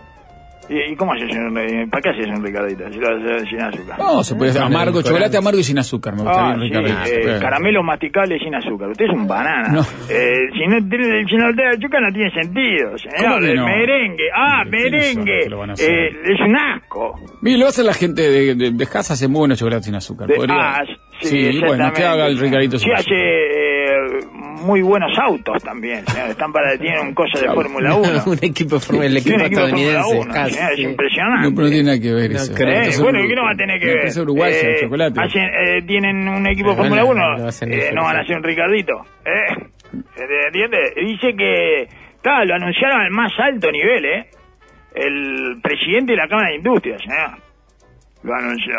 Speaker 3: ¿Y, cómo haces un, eh, ¿Para qué haces un Ricardito? Si lo haces sin azúcar.
Speaker 2: No, se puede hacer amargo, chocolate amargo y sin azúcar. Me gustaría
Speaker 3: Ah,
Speaker 2: un
Speaker 3: sí,
Speaker 2: Ricardito.
Speaker 3: eh, caramelos masticables sin azúcar. Usted es un banana.
Speaker 2: No.
Speaker 3: Eh, si no tiene si no le da azúcar no tiene sentido. señor.
Speaker 2: ¿Cómo que
Speaker 3: El
Speaker 2: no?
Speaker 3: merengue. Ah,
Speaker 2: ¿Quiénes son
Speaker 3: merengue. Eh, es un asco.
Speaker 2: Mire, lo hace la gente de, de, de casa, hace muy buenos chocolates sin azúcar.
Speaker 3: De- ah, sí,
Speaker 2: sí bueno, que haga el Ricardito
Speaker 3: Sí,
Speaker 2: sin
Speaker 3: hace
Speaker 2: azúcar.
Speaker 3: eh, muy buenos autos también. señor. Están para tienen un coso *laughs* de. Fórmula 1.
Speaker 4: un equipo, el equipo
Speaker 3: equipo de Fórmula
Speaker 4: estadounidense.
Speaker 3: 1.
Speaker 4: casi,
Speaker 3: señor, Es
Speaker 4: sí.
Speaker 3: impresionante.
Speaker 2: No, pero no tiene nada que ver
Speaker 4: No
Speaker 2: eso.
Speaker 3: Eh, bueno,
Speaker 2: uru-
Speaker 3: ¿y qué no va a tener que ver?
Speaker 2: de
Speaker 3: Eh,
Speaker 2: chocolate.
Speaker 3: hacen, eh, tienen un equipo de Fórmula
Speaker 4: bueno,
Speaker 3: 1,
Speaker 4: lo hacen
Speaker 3: eh, no van a
Speaker 4: sí.
Speaker 3: hacer un Ricardito. ¿Eh? ¿Entiendes? Dice que, claro, lo anunciaron al más alto nivel, ¿eh? El presidente de la Cámara de Industrias, ¿eh? Lo anunció.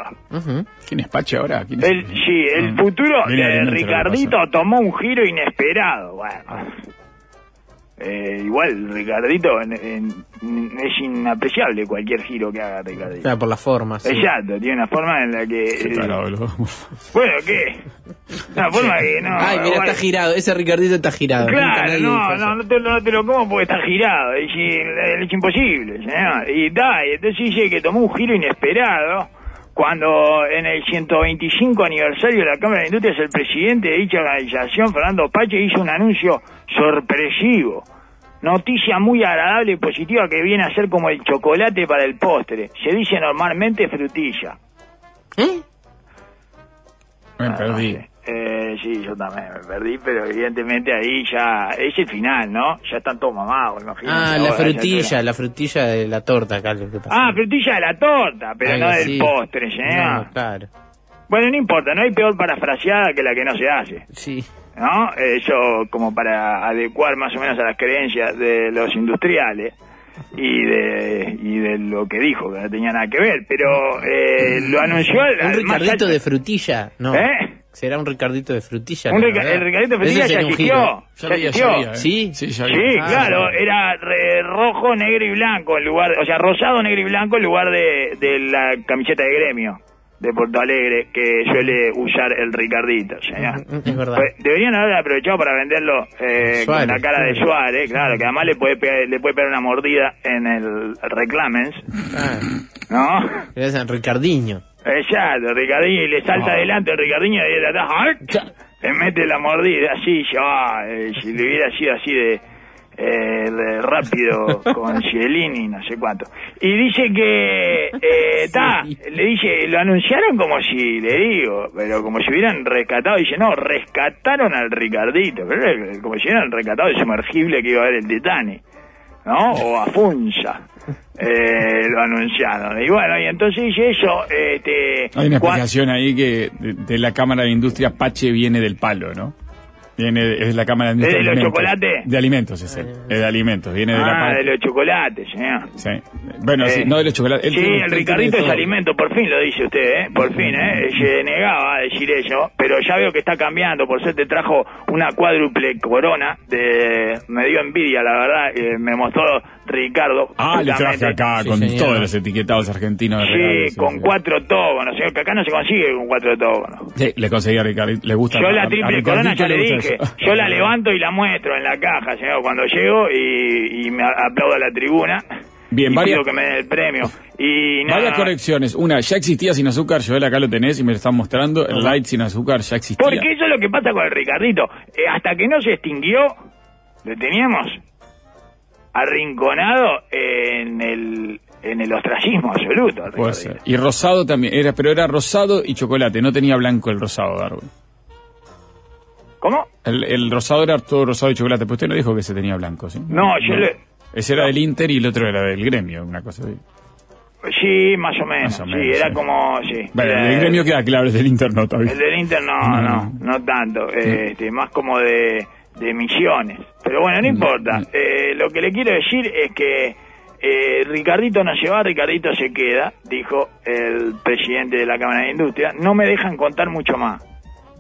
Speaker 2: ¿Quién es Pache ahora? ¿Quién es?
Speaker 3: El, sí, el futuro de
Speaker 2: que
Speaker 3: Ricardito tomó un giro inesperado. Bueno, eh, igual Ricardito en- en- es inapreciable cualquier giro que haga Ricardito.
Speaker 4: Claro, por las formas. sí.
Speaker 3: Exacto, tiene una forma en la que... *laughs*
Speaker 2: Qué
Speaker 3: eh, bueno, ¿qué? Una forma que no...
Speaker 4: Ay, mira, está girado. Ese Ricardito está girado.
Speaker 3: Claro, no, no, no te, no te lo como porque está girado, es, es imposible, señor. Y da, y entonces dice que tomó un giro inesperado cuando en el 125 aniversario de la Cámara de Industrias el presidente de dicha organización, Fernando Pache, hizo un anuncio sorpresivo. Noticia muy agradable y positiva que viene a ser como el chocolate para el postre. Se dice normalmente frutilla.
Speaker 4: ¿Eh?
Speaker 2: Me
Speaker 3: Ah,
Speaker 2: perdí.
Speaker 3: no sé. Eh, sí, yo también me perdí, pero evidentemente ahí ya es el final, ¿no? Ya están todos mamados, imagínate.
Speaker 4: Ah, la frutilla, la frutilla de la torta, acá lo que pasa.
Speaker 3: Ah, frutilla de la torta, pero no del postre, señor.
Speaker 4: No, claro.
Speaker 3: Bueno, no importa, no hay peor parafraseada que la que no se hace,
Speaker 4: Sí.
Speaker 3: ¿no? Eso como para adecuar más o menos a las creencias de los industriales y de y de lo que dijo, que no tenía nada que ver, pero eh, lo anunció al,
Speaker 4: Un
Speaker 3: al
Speaker 4: Ricardito de frutilla. No.
Speaker 3: ¿Eh?
Speaker 4: Será un Ricardito de frutilla.
Speaker 3: Un Rica- el Ricardito de frutilla ya existió.
Speaker 2: Ya
Speaker 3: Ya
Speaker 2: había,
Speaker 3: existió.
Speaker 2: ya había, ¿eh?
Speaker 4: ¿Sí?
Speaker 2: Sí, ya
Speaker 3: Sí.
Speaker 4: Ah,
Speaker 3: claro, era eh, rojo, negro y blanco en lugar, o sea, rosado, negro y blanco en lugar de, de la camiseta de gremio de Porto Alegre que suele usar el Ricardito, señor.
Speaker 4: Es verdad.
Speaker 3: Pues, deberían haber aprovechado para venderlo eh, con la cara de. Suárez, claro, que además le puede pegar, le puede pegar una mordida en el reclamens,
Speaker 4: Ah,
Speaker 3: ¿no?
Speaker 4: es San Ricardiño.
Speaker 3: Exacto, Ricardinho, y le salta
Speaker 2: Ah.
Speaker 3: adelante el Ricardinho y de atrás, ¡ay! le mete la mordida así, yo, ah, eh, si le hubiera sido así de, eh, de rápido *laughs* con Cielini, no sé cuánto. Y dice que, eh, ta,
Speaker 4: Sí.
Speaker 3: le dice, lo anunciaron como si, le digo, pero como si hubieran rescatado, dice, no, rescataron al Ricardito, pero eh, como si hubieran rescatado el sumergible que iba a ver el Titanic. ¿no? O a Funza. Eh, lo anunciaron. Y bueno, y entonces dice eso, este...
Speaker 2: Hay una explicación ahí que de, de la Cámara de Industria Pache viene del palo, ¿no? Viene de, es la Cámara de
Speaker 3: ¿Es de los
Speaker 2: Alimentos.
Speaker 3: chocolates?
Speaker 2: De alimentos es él. Es de alimentos, viene de la
Speaker 3: Ah,
Speaker 2: parte.
Speaker 3: de los chocolates, señor.
Speaker 2: Sí. Bueno, sí,
Speaker 3: Eh,
Speaker 2: no de los chocolates. Él
Speaker 3: sí,
Speaker 2: tiene-
Speaker 3: el Ricardito es alimento, por fin lo dice usted, ¿eh? Por fin, ¿eh? Se negaba a decir eso, pero ya veo que está cambiando. Por suerte trajo una cuádruple corona. De... Me dio envidia, la verdad. eh, me mostró Ricardo.
Speaker 2: Ah, le traje acá
Speaker 4: Sí,
Speaker 2: con
Speaker 4: señor.
Speaker 2: todos los etiquetados argentinos de regalo,
Speaker 3: Sí, con cuatro tógonos. ¿eh? Que acá no se consigue con cuatro tógonos.
Speaker 2: Sí, le conseguí a Ricardo. Le gusta.
Speaker 3: Yo
Speaker 2: a-
Speaker 3: la triple corona ya le dije.
Speaker 2: eso.
Speaker 3: Yo la levanto y la muestro en la caja, señor, cuando llego y, y me aplaudo a la tribuna.
Speaker 2: Bien,
Speaker 3: y
Speaker 2: varias-
Speaker 3: pido que me den el premio. Y nada,
Speaker 2: Varias correcciones. Una, ya existía sin azúcar. Joel acá lo tenés y me lo están mostrando. El light sin azúcar ya existía.
Speaker 3: Porque eso es lo que pasa con el Ricardito. Eh, hasta que no se extinguió, lo teníamos arrinconado en el, en el ostracismo absoluto.
Speaker 2: Puede ser. Y rosado también. Era, pero era rosado y chocolate. No tenía blanco el rosado, Darwin.
Speaker 3: ¿Cómo?
Speaker 2: El, el rosado era todo rosado y chocolate. Pero usted no dijo que se tenía blanco, ¿sí?
Speaker 3: No, yo le...
Speaker 2: Ese era del Inter y el otro era del gremio, una cosa así.
Speaker 3: Sí, más o menos.
Speaker 2: Más o
Speaker 3: sí,
Speaker 2: menos,
Speaker 3: era
Speaker 2: sí.
Speaker 3: como... Sí.
Speaker 2: Bueno,
Speaker 3: Era-
Speaker 2: el gremio queda claro, el del Inter no todavía.
Speaker 3: El del Inter no, *laughs*
Speaker 2: No,
Speaker 3: no,
Speaker 2: no.
Speaker 3: no tanto, eh, este, más como de, de misiones. Pero bueno,
Speaker 2: Mm,
Speaker 3: no importa. Eh, lo que le quiero decir es que eh, Ricardito no se va, Ricardito se queda, dijo el presidente de la Cámara de Industria. No me dejan contar mucho más.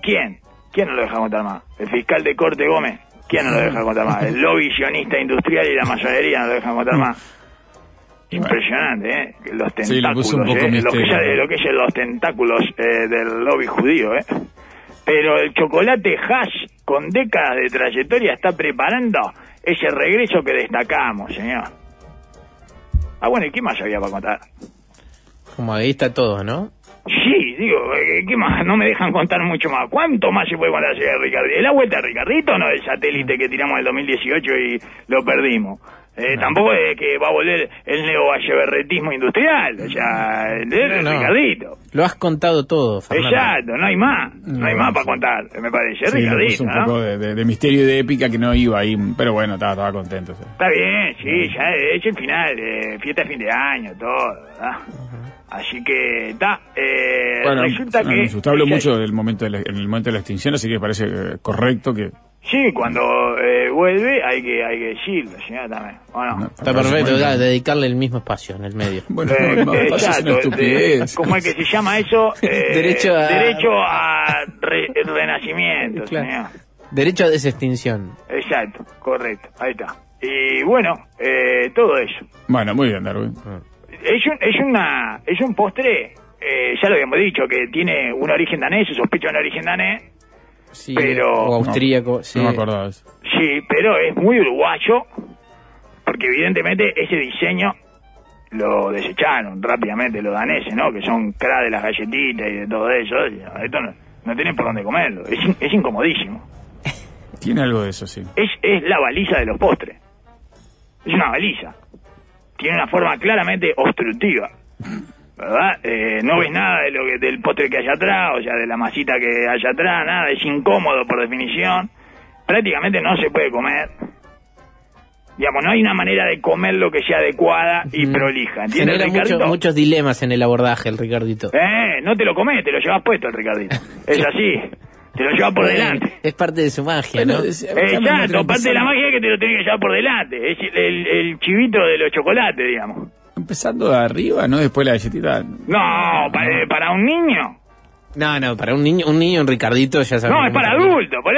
Speaker 3: ¿Quién? ¿Quién no lo deja contar más? ¿El fiscal de corte Gómez? ¿Quién no lo deja contar más? El lobby sionista industrial y la masonería no lo dejan contar más. Impresionante, ¿eh? Los
Speaker 2: Sí,
Speaker 3: tentáculos,
Speaker 2: poco
Speaker 3: ¿eh? Lo que, ya- lo que es los tentáculos eh, del lobby judío, ¿eh? Pero el chocolate hash, con décadas de trayectoria, está preparando ese regreso que destacamos, señor. Ah, bueno, ¿y qué más había para contar?
Speaker 4: Como ahí está todo, ¿no?
Speaker 3: Sí, digo, eh, ¿qué más? No me dejan contar mucho más. ¿Cuánto más se puede contar de Ricardito? ¿Es la vuelta de Ricardito o no? El satélite que tiramos en el 2018 y lo perdimos. Eh, Tampoco es que va a volver el neovalleberretismo industrial, o sea, el de
Speaker 4: No.
Speaker 3: Ricardito.
Speaker 4: Lo has contado todo, Fernando.
Speaker 3: Exacto, no hay más, no, hay más para contar, me parece.
Speaker 2: Sí,
Speaker 3: Ricardito,
Speaker 2: un poco de, de- de misterio y de épica que no iba ahí, pero bueno, estaba, estaba contento. sí.
Speaker 3: Está bien, sí, ya es el final, eh, fiesta de fin de año, todo, ¿verdad? Así que está, eh,
Speaker 2: Bueno,
Speaker 3: resulta
Speaker 2: bueno,
Speaker 3: que...
Speaker 2: usted habló mucho del momento de la- en el momento de la extinción, así que parece eh, correcto que...
Speaker 3: Sí, cuando eh, vuelve hay que hay que decirlo, señora también. Bueno,
Speaker 2: no,
Speaker 4: Está perfecto, ya, dedicarle el mismo espacio en el medio. *laughs*
Speaker 2: Bueno,
Speaker 3: Eh,
Speaker 2: no, no,
Speaker 3: eh,
Speaker 2: es
Speaker 3: exacto,
Speaker 2: estupidez.
Speaker 3: de- ¿Cómo es que se llama eso? *laughs* Eh,
Speaker 4: Derecho a-
Speaker 3: Derecho a re- renacimiento,
Speaker 4: Claro.
Speaker 3: señor.
Speaker 4: Derecho a desextinción.
Speaker 3: Exacto, correcto, ahí está. Y bueno, eh, todo eso.
Speaker 2: Bueno, muy bien, Darwin.
Speaker 3: Es un, es una, es un postre, eh, ya lo habíamos dicho, que tiene un origen danés, se sospecha un origen danés,
Speaker 4: Sí,
Speaker 3: Pero-
Speaker 4: o austríaco, sí.
Speaker 2: No me acordaba de eso.
Speaker 3: sí, pero es muy uruguayo, porque evidentemente ese diseño lo desecharon rápidamente los daneses, ¿no? Que son cra de las galletitas y de todo eso. Esto no, no tienen por dónde comerlo, es, es incomodísimo.
Speaker 2: Tiene algo de eso, sí.
Speaker 3: Es, es la baliza de los postres. Es una baliza. Tiene una forma claramente obstructiva. ¿Verdad? Eh, no ves nada de lo que, del postre que hay atrás, o sea, de la masita que hay atrás, nada. Es incómodo por definición. Prácticamente no se puede comer. Digamos, no hay una manera de comer lo que sea adecuada y
Speaker 4: Mm.
Speaker 3: prolija. ¿Entiendes,
Speaker 4: Genera mucho-
Speaker 3: Ricardito?
Speaker 4: muchos dilemas en el abordaje, el Ricardito.
Speaker 3: Eh, no te lo comes, te lo llevas puesto el Ricardito. *laughs* Es así. Te lo llevas por delante.
Speaker 4: Es parte de su magia, ¿no?
Speaker 3: Exacto, parte de la magia es que te lo tenés que llevar por delante. Es el, chivito de los chocolates, digamos.
Speaker 2: Empezando de arriba, no después la galletita.
Speaker 3: No, eh, para un niño.
Speaker 4: No, no, para un niño, un niño en Ricardito ya sabemos.
Speaker 3: No, es para adultos, por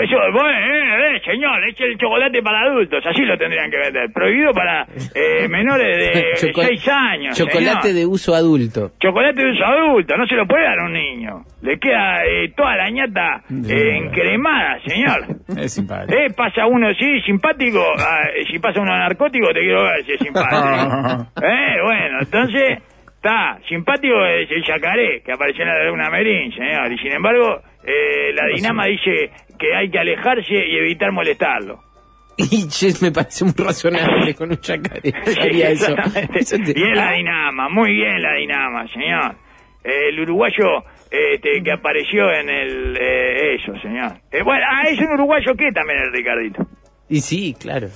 Speaker 3: eso. Eso, bueno, eh, eh, señor, es el chocolate para adultos. Así lo tendrían que vender. Prohibido para eh, menores de *laughs*
Speaker 4: Choco-
Speaker 3: 6 años.
Speaker 4: Chocolate
Speaker 3: señor.
Speaker 4: de uso adulto.
Speaker 3: Chocolate de uso adulto, no se lo puede dar a un niño. Le queda eh, toda la ñata eh, encremada, señor. *laughs*
Speaker 2: Es simpático.
Speaker 3: Eh, pasa uno, sí, simpático. ah, si pasa uno narcótico, te quiero ver si es simpático. *laughs* eh, bueno, entonces, está, simpático es el yacaré que apareció en la Laguna Merín, señor. Y sin embargo, eh, la dinama dice que hay que alejarse y evitar molestarlo. *laughs*
Speaker 4: Y che, me parece muy razonable con un chacaré. *laughs*
Speaker 3: Sí,
Speaker 4: Haría eso. Eso te-
Speaker 3: Bien la dinama, muy bien la dinama, señor. Eh, el uruguayo este, que apareció en el... eh, eso, señor. Eh, bueno, ah, es un uruguayo que también el Ricardito.
Speaker 4: Y sí, claro.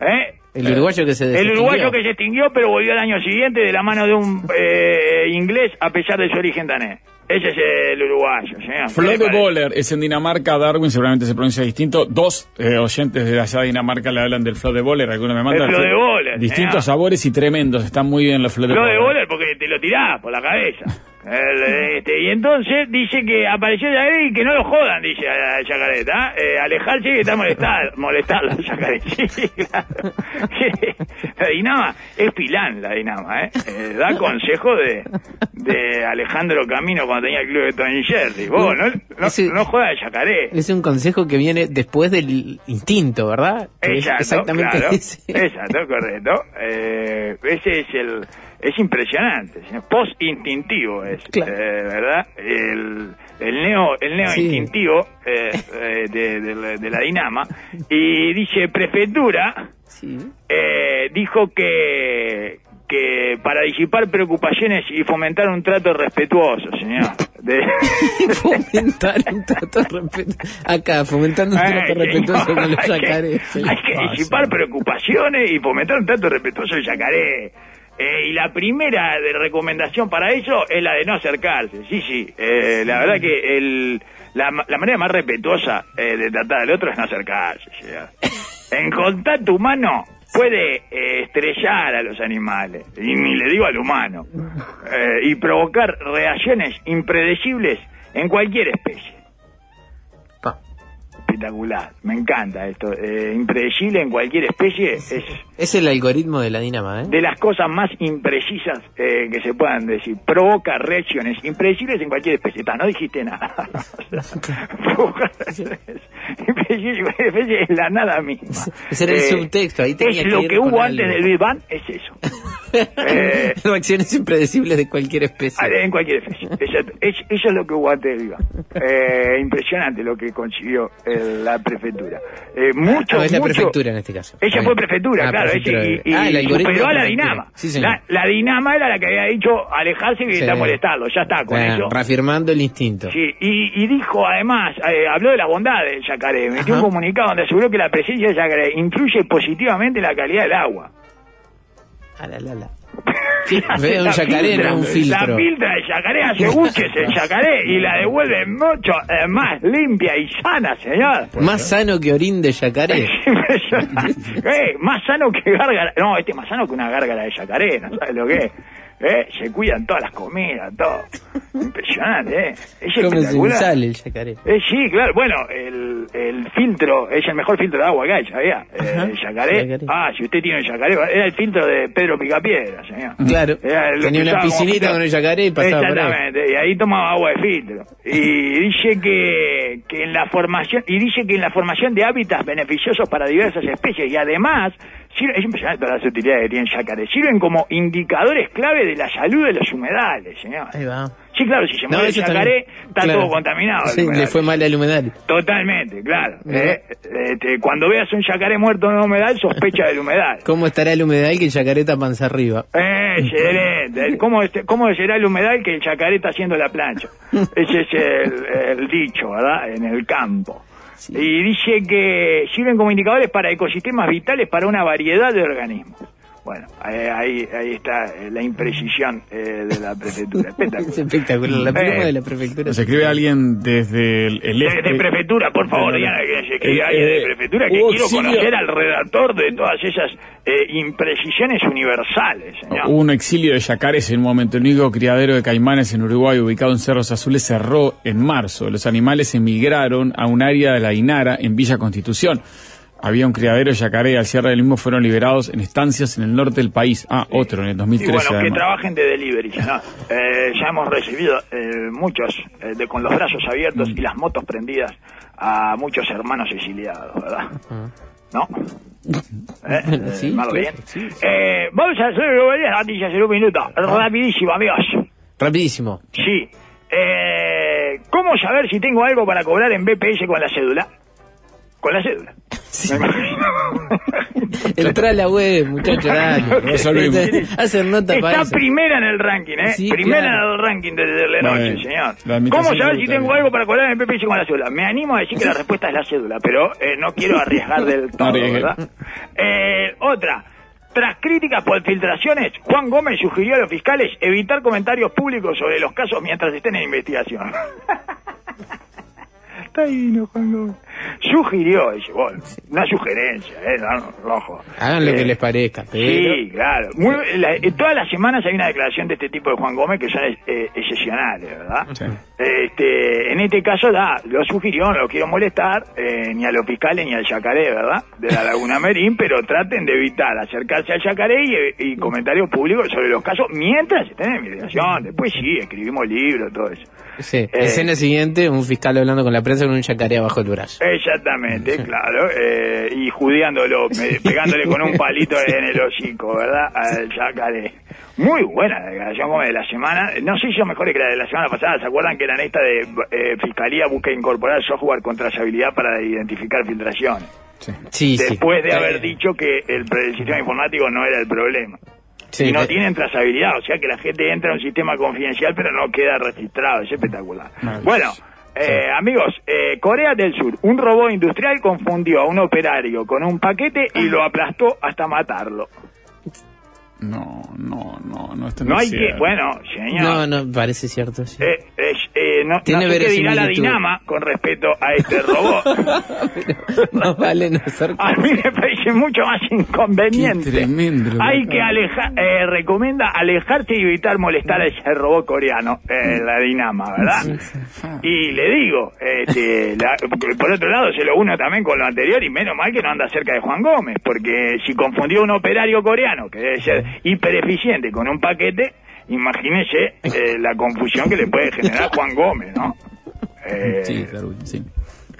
Speaker 3: ¿Eh?
Speaker 4: El uruguayo que se
Speaker 3: El uruguayo que se extinguió, pero volvió al año siguiente de la mano de un eh, inglés, a pesar de su origen danés. Ese es el uruguayo, señor.
Speaker 2: Flor
Speaker 3: ¿Qué le
Speaker 2: de
Speaker 3: parece?
Speaker 2: Boller es en Dinamarca, Darwin seguramente se pronuncia distinto. Dos eh, oyentes de allá de Dinamarca le hablan del Flor de Boller, algunos me mandan.
Speaker 3: El Flor de Boller,
Speaker 2: Distintos
Speaker 3: señor.
Speaker 2: sabores y tremendos, están muy bien los Flor de
Speaker 3: Flor de
Speaker 2: Boller.
Speaker 3: Porque te lo tirás por la cabeza. El, este, y entonces dice que apareció Yacaré y que no lo jodan, dice a, a Yacaré, ¿tá? Eh, alejarse y evitar molestar, molestarlo, Yacaré. *laughs* Sí, claro. *laughs* La dinama es pilán, la dinama, ¿eh? Eh, da consejo de, de Alejandro Camino cuando tenía el club de Tony Jerry. Vos, no, no, no jodas a Yacaré.
Speaker 4: Es un consejo que viene después del instinto, ¿verdad? Que
Speaker 3: Exacto,
Speaker 4: exactamente
Speaker 3: claro.
Speaker 4: ese.
Speaker 3: Exacto, correcto. Eh, ese es el... Es impresionante, señor. post-instintivo es,
Speaker 4: Claro.
Speaker 3: eh, ¿verdad? El, el neo, el neo
Speaker 4: Sí.
Speaker 3: instintivo eh, eh, de, de la- de la dinama. Y dice, prefectura
Speaker 4: Sí.
Speaker 3: eh, dijo que, que para disipar preocupaciones y fomentar un trato respetuoso, señor. De- *laughs* *laughs*
Speaker 4: fomentar un trato respetuoso. Acá, fomentando un trato
Speaker 3: Ay,
Speaker 4: respetuoso
Speaker 3: señor,
Speaker 4: con los
Speaker 3: hay que-. Hay que disipar preocupaciones y fomentar un trato respetuoso del yacaré. Eh, y la primera de recomendación para eso es la de no acercarse. Sí, sí. eh, la verdad que el, la, ma- la manera más respetuosa eh, de tratar al otro es no acercarse. En contacto humano puede estrellar a los animales, y ni le digo al humano, y provocar reacciones impredecibles en cualquier especie. Espectacular. Me encanta esto. Eh, impredecible en cualquier especie es
Speaker 4: Es el algoritmo de la dinama, ¿eh?
Speaker 3: de las cosas más imprecisas eh, que se puedan decir. Provoca reacciones impredecibles en cualquier especie. Ta, no dijiste nada. *laughs* Provoca reacciones impredecibles en cualquier especie es la nada misma.
Speaker 4: Ese era el subtexto, ahí tenía
Speaker 3: Es
Speaker 4: que
Speaker 3: lo que hubo
Speaker 4: algo.
Speaker 3: antes del Big Bang, es eso. Eh, *laughs*
Speaker 4: Reacciones impredecibles de cualquier especie.
Speaker 3: Ah, En cualquier especie. Es- Eso es lo que Guate viva. Eh, impresionante lo que consiguió eh, la prefectura. Eh, mucho,
Speaker 4: Ah, es la
Speaker 3: mucho-
Speaker 4: prefectura en este caso.
Speaker 3: Ella fue prefectura,
Speaker 4: Ah,
Speaker 3: claro.
Speaker 4: prefectura
Speaker 3: ella-
Speaker 4: de-
Speaker 3: y, y
Speaker 4: Ah,
Speaker 3: superó a la. Dinama.
Speaker 4: Sí,
Speaker 3: la, la Dinama era la que había dicho alejarse y evitar
Speaker 4: Sí.
Speaker 3: molestarlo. Ya está, con
Speaker 4: Ah,
Speaker 3: eso.
Speaker 4: reafirmando el instinto.
Speaker 3: Sí, y, y dijo además, eh, habló de la bondad del yacaré, metió un comunicado donde aseguró que la presencia del yacaré influye positivamente en la calidad del agua.
Speaker 4: La, la, la. *laughs* Ve un
Speaker 3: La
Speaker 4: yacaré,
Speaker 3: filtra,
Speaker 4: no un filtro.
Speaker 3: La filtra del yacaré hace *laughs* buches el yacaré y la devuelve mucho eh, más limpia y sana, señor.
Speaker 4: Más sano que orín de yacaré. *laughs*
Speaker 3: Es impresionante. Eh, más sano que gárgara. No, este es más sano que una gárgara de yacaré, ¿no sabes lo que es? Eh, se cuidan todas las comidas, todo. *laughs* Impresionante, ¿eh? Es
Speaker 4: Come sin
Speaker 3: espectacular.
Speaker 4: sal el yacaré.
Speaker 3: Eh, sí, claro. Bueno, el, el filtro es el mejor filtro de agua que hay, ¿sabía? Eh,
Speaker 4: Ajá.
Speaker 3: el yacaré.
Speaker 4: Yacaré.
Speaker 3: Ah, si usted tiene un yacaré, era el filtro de Pedro Picapiedra, señor.
Speaker 4: Claro. Tenía una
Speaker 3: como
Speaker 4: piscinita con el yacaré y pasaba por ahí.
Speaker 3: Exactamente, y ahí tomaba agua de filtro. Y *laughs* dice que, que en la formación, y dice que en la formación de hábitats beneficiosos para diversas especies y además, sirven- es impresionante todas las utilidades que tiene el yacaré, sirven como indicadores clave de la salud de los humedales, señor.
Speaker 4: Ahí va.
Speaker 3: Sí, claro, si se muere el yacaré,
Speaker 4: también.
Speaker 3: está
Speaker 4: Claro.
Speaker 3: todo contaminado.
Speaker 4: Sí, le fue mal al humedal.
Speaker 3: Totalmente, claro. Eh, este, cuando veas un yacaré muerto en un humedal, sospecha del humedal. *laughs*
Speaker 4: ¿Cómo estará el humedal que el yacaré está panza arriba?
Speaker 3: Eh, excelente. *laughs* ¿Cómo, este- ¿Cómo será el humedal que el yacaré está haciendo la plancha? *laughs* Ese es el, el dicho, ¿verdad? En el campo. Y dice que sirven como indicadores para ecosistemas vitales para una variedad de organismos. Bueno, ahí, ahí está eh, la imprecisión eh, de la prefectura. *laughs*
Speaker 4: Es
Speaker 3: Espectacular.
Speaker 4: espectacular. La pluma
Speaker 3: Eh,
Speaker 4: de la prefectura.
Speaker 2: Nos escribe alguien desde el, el
Speaker 3: De,
Speaker 2: este.
Speaker 3: de prefectura, por favor,
Speaker 2: No, no, no.
Speaker 3: Diana, que se escribe
Speaker 2: Eh,
Speaker 3: alguien de
Speaker 2: eh,
Speaker 3: prefectura, que quiero
Speaker 2: auxilio-
Speaker 3: conocer al redactor de todas esas eh, imprecisiones universales, señor.
Speaker 2: Hubo un exilio de yacares en un momento. Único criadero de caimanes en Uruguay, ubicado en Cerros Azules, cerró en marzo. Los animales emigraron a un área de la Inara en Villa Constitución. Había un criadero de yacaré, al cierre del mismo fueron liberados en estancias en el norte del país. Ah, otro, en el
Speaker 3: Y
Speaker 2: 2013
Speaker 3: bueno, que trabajen de delivery. *laughs* Eh, ya hemos recibido eh, muchos, eh, de, con los brazos abiertos y las motos prendidas, a muchos hermanos exiliados, ¿verdad? ¿No? *laughs* ¿Eh?
Speaker 4: Bueno, sí,
Speaker 3: Eh,
Speaker 4: claro,
Speaker 3: bien.
Speaker 4: sí, sí.
Speaker 3: Eh, vamos a hacer las noticias en un minuto. Rapidísimo, amigos.
Speaker 4: Rapidísimo.
Speaker 3: Sí. Eh, ¿Cómo saber si tengo algo para cobrar en BPS con la cédula? Con la cédula.
Speaker 4: Sí. *laughs* Entra a la web, muchachos. dale. *laughs*
Speaker 2: Resolvimos.
Speaker 4: Hacer nota para
Speaker 3: Está
Speaker 4: eso.
Speaker 3: primera en el ranking, ¿eh?
Speaker 4: Sí,
Speaker 3: primera
Speaker 4: claro.
Speaker 3: en el ranking de, de la noche,
Speaker 2: Bueno,
Speaker 3: señor. ¿Cómo saber si tengo algo para cobrar en PPS con la cédula? Me animo a decir que la *laughs* respuesta es la cédula, pero eh, no quiero arriesgar del todo. ¿verdad? Eh, otra. Tras críticas por filtraciones, Juan Gómez sugirió a los fiscales evitar comentarios públicos sobre los casos mientras estén en investigación. Está divino, Juan Gómez. Sugirió, dice, bueno, una sugerencia, ¿eh? Rojo.
Speaker 4: Hagan lo
Speaker 3: Eh,
Speaker 4: que les parezca, pero...
Speaker 3: Sí, claro. Muy- la- eh, todas las semanas hay una declaración de este tipo de Juan Gómez que son eh, excepcionales, ¿verdad?
Speaker 2: Sí.
Speaker 3: Este, en este caso, da, lo sugirió, no lo quiero molestar, eh, ni a los fiscales ni al yacaré, ¿verdad? De la Laguna *laughs* Merín, pero traten de evitar acercarse al yacaré y, y comentarios públicos sobre los casos mientras estén en investigación. Después sí, escribimos libros, todo eso.
Speaker 4: Sí.
Speaker 3: Eh,
Speaker 4: Escena siguiente, un fiscal hablando con la prensa con un yacaré abajo del brazo.
Speaker 3: Exactamente, *laughs* claro, eh, y judeándolo, pegándole con un palito en el hocico, ¿verdad? Al yacaré. Muy buena la declaración como de la semana. No sé si son mejores que la de la semana pasada. ¿Se acuerdan que eran esta de eh, Fiscalía busca incorporar software con trazabilidad para identificar filtraciones?
Speaker 4: Sí, sí.
Speaker 3: Después de
Speaker 4: Eh,
Speaker 3: haber dicho que el, el sistema informático no era el problema.
Speaker 4: sí,
Speaker 3: y no
Speaker 4: eh,
Speaker 3: tienen trazabilidad, o sea que la gente entra a un sistema confidencial pero no queda registrado, es espectacular. Bueno, eh, amigos, eh, Corea del Sur, un robot industrial confundió a un operario con un paquete y lo aplastó hasta matarlo.
Speaker 2: No, no, no, no está
Speaker 3: No hay
Speaker 2: cierto.
Speaker 3: que, bueno, señor.
Speaker 4: No, no, parece cierto, sí.
Speaker 3: Eh, no,
Speaker 4: Tiene
Speaker 3: no sé qué dirá la. Dinama con respecto a este robot. *laughs*
Speaker 4: no vale no ser...
Speaker 3: A mí me parece mucho más inconveniente.
Speaker 2: Qué tremendo
Speaker 3: Hay que alejar, eh, recomienda alejarse y evitar molestar a ese robot coreano, eh, la Dinama, ¿verdad? Y le digo, este, la- por otro lado se lo uno también con lo anterior y menos mal que no anda cerca de Juan Gómez, porque si confundió un operario coreano, que debe ser hiper eficiente, con un paquete, imagínese eh, la confusión que le puede generar Juan Gómez, ¿no? *laughs* Eh,
Speaker 2: Sí, Darwin, sí.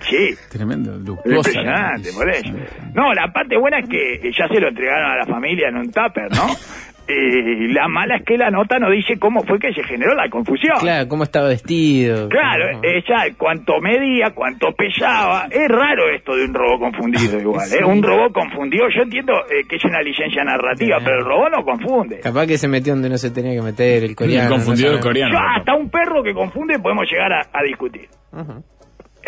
Speaker 3: sí.
Speaker 2: Tremendo, luctuosa.
Speaker 3: Impresionante, por eso. No, la parte buena es que ya se lo entregaron a la familia en un tupper, ¿no? *laughs* Y la mala es que la nota no dice cómo fue que se generó la confusión.
Speaker 4: Claro, cómo estaba vestido.
Speaker 3: Claro, ella cuánto medía, cuánto pesaba. Es raro esto de un robot confundido *laughs* igual.
Speaker 4: Sí.
Speaker 3: ¿eh? Un robot confundido, yo entiendo eh, que es una licencia narrativa, pero el robot no confunde.
Speaker 4: Capaz que se metió donde no se tenía que meter, el coreano.
Speaker 2: confundido
Speaker 4: no
Speaker 2: el coreano.
Speaker 3: Yo hasta un perro que confunde podemos llegar a, a discutir.
Speaker 4: Ujú.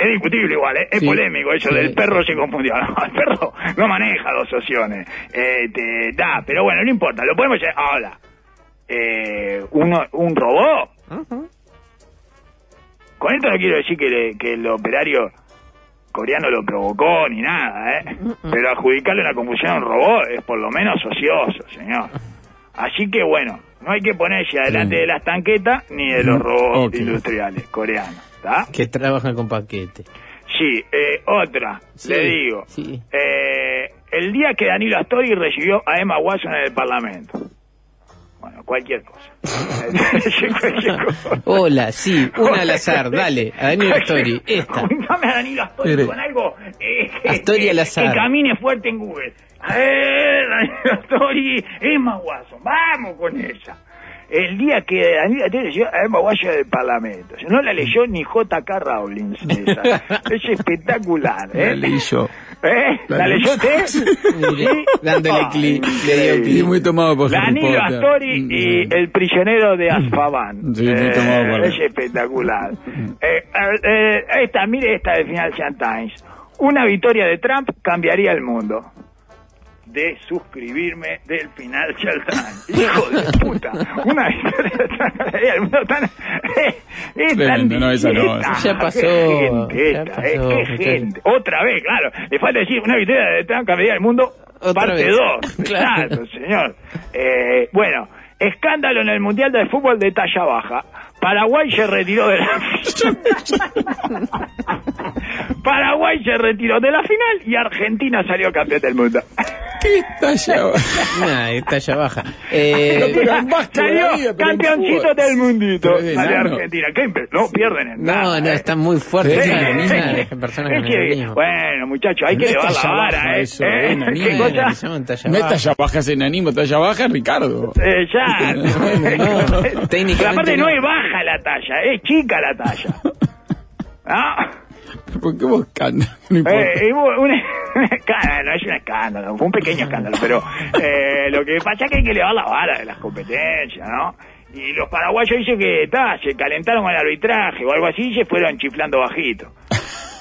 Speaker 3: Es discutible igual, ¿eh? es
Speaker 4: Sí.
Speaker 3: polémico eso
Speaker 4: Sí,
Speaker 3: del perro se confundió. *laughs* No, el perro no maneja dos opciones. Eh, te- da, pero bueno, no importa, lo podemos llegar. Ahora, eh, uno, un robot. Con esto no quiero decir que, le- que el operario coreano lo provocó ni nada, ¿eh? Pero adjudicarle una confusión a un robot es por lo menos ocioso, señor. Así que bueno, no hay que ponerse adelante
Speaker 2: Sí.
Speaker 3: de las tanquetas ni de los robots industriales coreanos, ¿está?
Speaker 4: Que trabajan con paquete.
Speaker 3: Sí, eh, otra,
Speaker 4: Sí,
Speaker 3: le digo.
Speaker 4: sí.
Speaker 3: Eh, el día que Danilo Astori recibió a Emma Watson en el Parlamento. Bueno, cualquier cosa. *laughs* *laughs* cualquier cosa.
Speaker 4: Hola, sí, una al azar, *laughs* dale, a Daniel Astori, esta.
Speaker 3: A Danilo Astori con algo eh,
Speaker 4: Astori al azar.
Speaker 3: Que camine fuerte en Google. A ver, Danilo Astori, Emma Watson, vamos con ella. El día que Danilo Astori leyó a Emma Watson del Parlamento. Si no la leyó ni J.K. Rowling. *laughs* esa. Es espectacular, ¿eh?
Speaker 2: La leí yo.
Speaker 3: ¿Eh? ¿La, leyó usted?
Speaker 4: Mire, dándole clic, le dio
Speaker 2: muy tomado por
Speaker 3: Danilo. Astori y
Speaker 2: Mm.
Speaker 3: el prisionero de Azkaban.
Speaker 2: Sí, muy tomado por
Speaker 3: Es espectacular. Eh, eh, esta, mire esta de Financial Times. Una victoria de Trump cambiaría el mundo. De suscribirme del Financial Times. Hijo de puta. Una el mundo. Tan, eh, es tan
Speaker 2: Tremendo, no, esa no, esa
Speaker 4: ya pasó,
Speaker 3: Qué gente
Speaker 4: ya
Speaker 3: esta, eh,
Speaker 4: pasó,
Speaker 3: qué
Speaker 4: muchacho.
Speaker 3: gente. Otra vez, claro. Le falta decir una victoria de Trump cambiaría el mundo.
Speaker 4: Otra
Speaker 3: parte
Speaker 4: vez.
Speaker 3: 2. *laughs*
Speaker 4: Claro.
Speaker 3: Señor. Eh, bueno, escándalo en el Mundial de Fútbol de talla baja. Paraguay se retiró de la *laughs* Paraguay se retiró de la final y Argentina salió campeón del mundo.
Speaker 2: ¿Qué talla?
Speaker 4: Nah, esta ya baja. Eh,
Speaker 2: Pero más
Speaker 3: salió campeoncito del mundito. Salió. Argentina. ¿Qué no pierden en
Speaker 4: no, no,
Speaker 3: eh.
Speaker 4: está muy fuerte.
Speaker 2: Sí, sí,
Speaker 4: personas
Speaker 3: Es que, bueno, muchachos, hay que
Speaker 2: No
Speaker 3: elevar la vara, ¿eh?
Speaker 2: eso,
Speaker 3: ¿Eh? *laughs* ¿Qué cosa?
Speaker 2: No es talla baja, es enanismo, talla baja, Ricardo.
Speaker 3: Eh, ya.
Speaker 4: no, *laughs* técnicamente
Speaker 3: aparte no.
Speaker 4: no.
Speaker 3: es baja la talla, es chica la talla. *laughs* ¿Ah?
Speaker 2: ¿Por qué vos? No.
Speaker 3: Eh, y hubo un, un escándalo, es un escándalo, fue un pequeño escándalo, pero eh, lo que pasa es que hay que elevar la vara de las competencias, ¿no? Y los paraguayos dicen que ta, se calentaron con el arbitraje o algo así y se fueron chiflando bajito.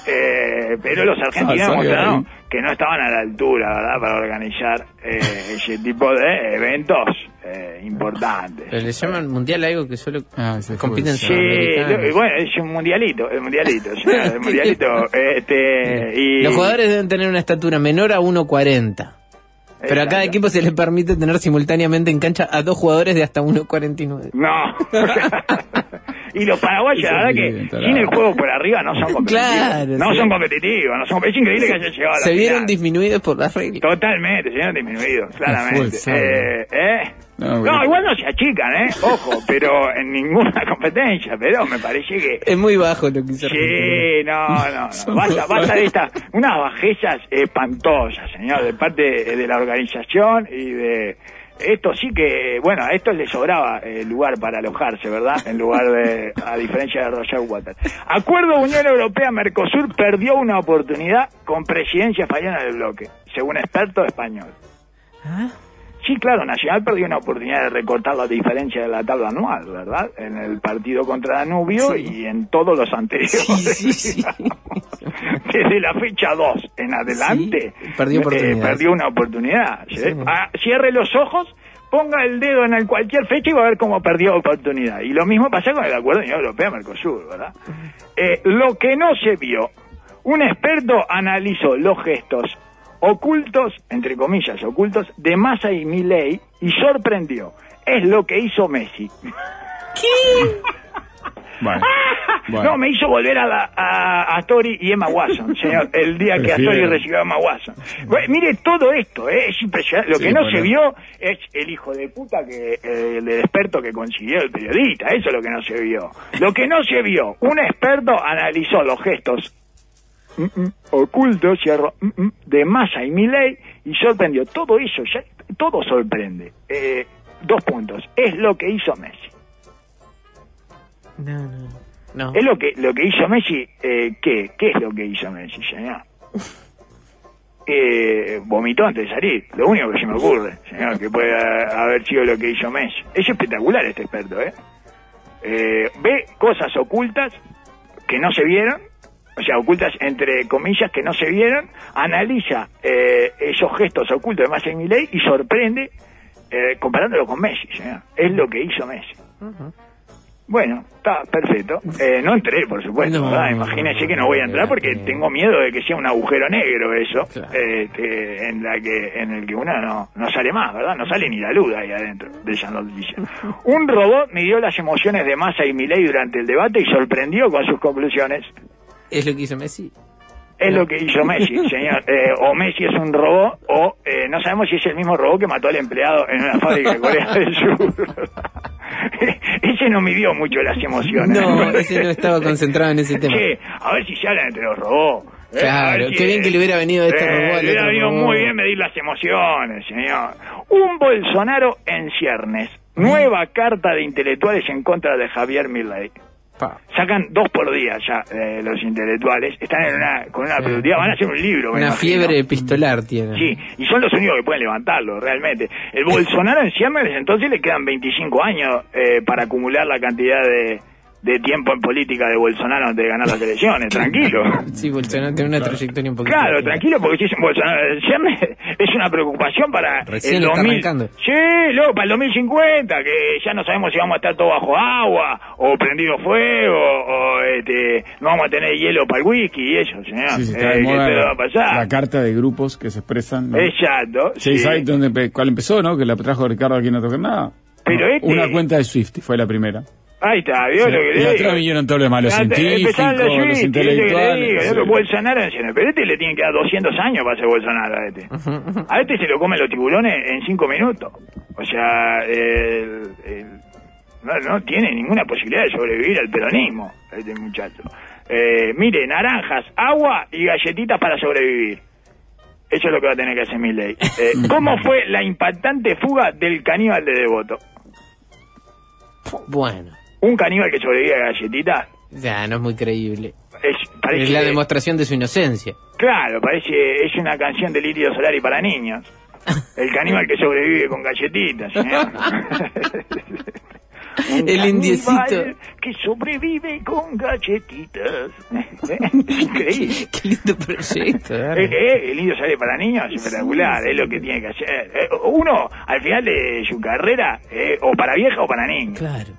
Speaker 3: Eh, pero los argentinos
Speaker 2: Ah,
Speaker 3: que no estaban a la altura, ¿verdad?, para organizar eh, ese tipo de eventos eh, importantes.
Speaker 4: Pero le llaman mundial algo que solo
Speaker 2: Ah,
Speaker 4: compiten
Speaker 3: Sí, lo- bueno, es un mundialito, el mundialito, o sea, el *laughs* mundialito, este, y...
Speaker 4: Los jugadores deben tener una estatura menor a 1.40. Pero a cada equipo se le permite tener simultáneamente en cancha a dos jugadores de hasta 1.49.
Speaker 3: No. *laughs* y los paraguayos, la verdad que
Speaker 2: bien,
Speaker 3: sin el juego por arriba no son competitivos.
Speaker 4: Claro,
Speaker 3: no
Speaker 4: sí.
Speaker 3: son competitivos, no son, es increíble que hayan llegado a la
Speaker 4: Se vieron
Speaker 3: final.
Speaker 4: disminuidos por las reglas.
Speaker 3: Totalmente, se vieron disminuidos, claramente. Eh, ¿eh?
Speaker 2: No,
Speaker 3: No,
Speaker 2: bueno.
Speaker 3: igual no se achican, ¿eh? Ojo, pero en ninguna *laughs* competencia, pero me parece que...
Speaker 4: Es muy bajo lo que Argentina.
Speaker 3: Sí, no, no, no. *laughs* Basta, basta de estas, unas bajezas espantosas, señor, de parte de, de la organización y de... Esto sí que, bueno, a esto le sobraba eh, lugar para alojarse, ¿verdad? En lugar de, a diferencia de Roger Waters. Acuerdo Unión Europea-Mercosur perdió una oportunidad con presidencia fallona del bloque, según experto español.
Speaker 4: ¿Ah?
Speaker 3: Sí, claro, Nacional perdió una oportunidad de recortar la diferencia de la tabla anual, ¿verdad? En el partido contra Danubio y en todos los anteriores.
Speaker 4: Sí, sí, sí. *laughs*
Speaker 3: Desde la fecha 2 en adelante,
Speaker 4: Sí, perdió
Speaker 3: una oportunidad. Ah, cierre los ojos, ponga el dedo en el cualquier fecha y va a ver cómo perdió oportunidad. Y lo mismo pasa con el Acuerdo de Unión Europea-Mercosur, ¿verdad? Eh, lo que no se vio, un experto analizó los gestos ocultos, entre comillas, ocultos, de Massa y Milei y sorprendió. Es lo que hizo Messi. *laughs*
Speaker 2: Bueno, bueno.
Speaker 3: No, me hizo volver a, la, a, a Tori y Emma Watson, *laughs* señor, el día que
Speaker 2: Prefiero.
Speaker 3: Astori recibió a Emma Watson. Bueno, mire todo esto, eh, es impresionante. Lo
Speaker 2: Sí,
Speaker 3: que no
Speaker 2: bueno.
Speaker 3: se vio es el hijo de puta que eh, el experto que consiguió el periodista, eso es lo que no se vio. Lo que no se vio, un experto analizó los gestos mm, mm, ocultos cierro, mm, de Massa y Milei y sorprendió. Todo eso, ya, todo sorprende. Eh, dos puntos. Es lo que hizo Messi.
Speaker 4: No, no. No.
Speaker 3: Es lo que lo que hizo Messi. Eh, ¿Qué? ¿Qué es lo que hizo Messi, señor? *laughs* Eh, vomitó antes de salir. Lo único que se me ocurre, señor, que puede haber sido lo que hizo Messi. Es espectacular este experto, ¿eh? Eh, ve cosas ocultas que no se vieron, o sea, ocultas entre comillas que no se vieron, analiza eh, esos gestos ocultos de Messi Milei y sorprende eh, comparándolo con Messi, señor. Es lo que hizo Messi. Bueno, está perfecto. Eh, no entré, por supuesto.
Speaker 4: No,
Speaker 3: ¿verdad?
Speaker 4: no,
Speaker 3: que no voy a entrar porque tengo miedo de que sea un agujero negro eso,
Speaker 4: Claro.
Speaker 3: este, en la que en el que uno no, no sale más, ¿verdad? No sale ni la luz ahí adentro de esa noticia. *laughs* Un robot midió las emociones de Massa y Milei durante el debate y sorprendió con sus conclusiones.
Speaker 4: Es lo que hizo Messi.
Speaker 3: Es lo que hizo Messi, *laughs* señor. Eh, o Messi es un robot, o eh, no sabemos si es el mismo robot que mató al empleado en una fábrica de Corea del *laughs* Sur. *laughs* ese no midió mucho las emociones.
Speaker 4: No, ese no estaba concentrado en ese tema.
Speaker 3: A ver si se hablan entre los robots. Eh,
Speaker 4: Claro,
Speaker 3: a
Speaker 4: qué bien que le hubiera venido este robot al
Speaker 3: Le hubiera venido
Speaker 4: robot.
Speaker 3: muy bien medir las emociones, señor. Un Bolsonaro en ciernes. Nueva carta de intelectuales en contra de Javier Milei. Sacan dos por día ya eh, los intelectuales. Están en una, con una productividad. Van a hacer un libro.
Speaker 4: Una fiebre epistolar tiene.
Speaker 3: Sí, y son los únicos que pueden levantarlo, realmente. El Bolsonaro en ciernes, entonces le quedan 25 años eh, para acumular la cantidad de, de tiempo en política de Bolsonaro antes de ganar las elecciones. *laughs* Tranquilo.
Speaker 4: Sí, Bolsonaro tiene una trayectoria un poquito.
Speaker 3: Claro, tranquilo, porque si es un Bolsonaro *laughs* es una preocupación para
Speaker 4: Recién
Speaker 3: el
Speaker 4: está
Speaker 3: 2000.
Speaker 4: arrancando.
Speaker 3: Sí, luego para el 2050, que ya no sabemos si vamos a estar todos bajo agua, o prendido fuego, o este, no vamos a tener hielo para el whisky y eso, señor.
Speaker 2: Sí, sí, está
Speaker 3: Eh,
Speaker 2: moda
Speaker 3: esto va
Speaker 2: la,
Speaker 3: a pasar.
Speaker 2: la carta de grupos que se expresan. ¿no?
Speaker 3: Exacto.
Speaker 2: Sí,
Speaker 3: sí.
Speaker 2: ¿sabes dónde cuál empezó, no? Que la trajo Ricardo aquí No Toca Nada.
Speaker 3: Pero
Speaker 2: No,
Speaker 3: este-
Speaker 2: Una cuenta de Swift fue la primera.
Speaker 3: Ahí está, ¿vio
Speaker 2: Sí,
Speaker 3: lo que
Speaker 2: y
Speaker 3: le
Speaker 2: atrás
Speaker 3: digo?
Speaker 2: vinieron todos los malos científicos,
Speaker 3: los
Speaker 2: intelectuales. Sí.
Speaker 3: Bolsonaro pero este le tiene que dar 200 años para ser Bolsonaro a este. A este se lo comen los tiburones en 5 minutos. O sea, el- el- no, no tiene ninguna posibilidad de sobrevivir al peronismo, este muchacho. Eh, mire, naranjas, agua y galletitas para sobrevivir. Eso es lo que va a tener que hacer Milley. Eh, *laughs* ¿Cómo fue la impactante fuga del caníbal de Devoto?
Speaker 4: Bueno,
Speaker 3: Un caníbal que sobrevive a galletitas
Speaker 4: ya no es muy creíble.
Speaker 3: es, parece,
Speaker 4: Es la demostración de su inocencia.
Speaker 3: Claro, parece, es una canción de líquido solar y para niños. El caníbal que sobrevive con galletitas, señor. *laughs* Un
Speaker 4: El indiecito.
Speaker 3: que sobrevive con galletitas. *laughs* Increíble.
Speaker 4: Qué lindo proyecto.
Speaker 3: Eh, eh, el indio sale para niños es espectacular, es lo que tiene que hacer. Eh, uno, al final de su carrera, eh, o para vieja o para niños.
Speaker 4: Claro.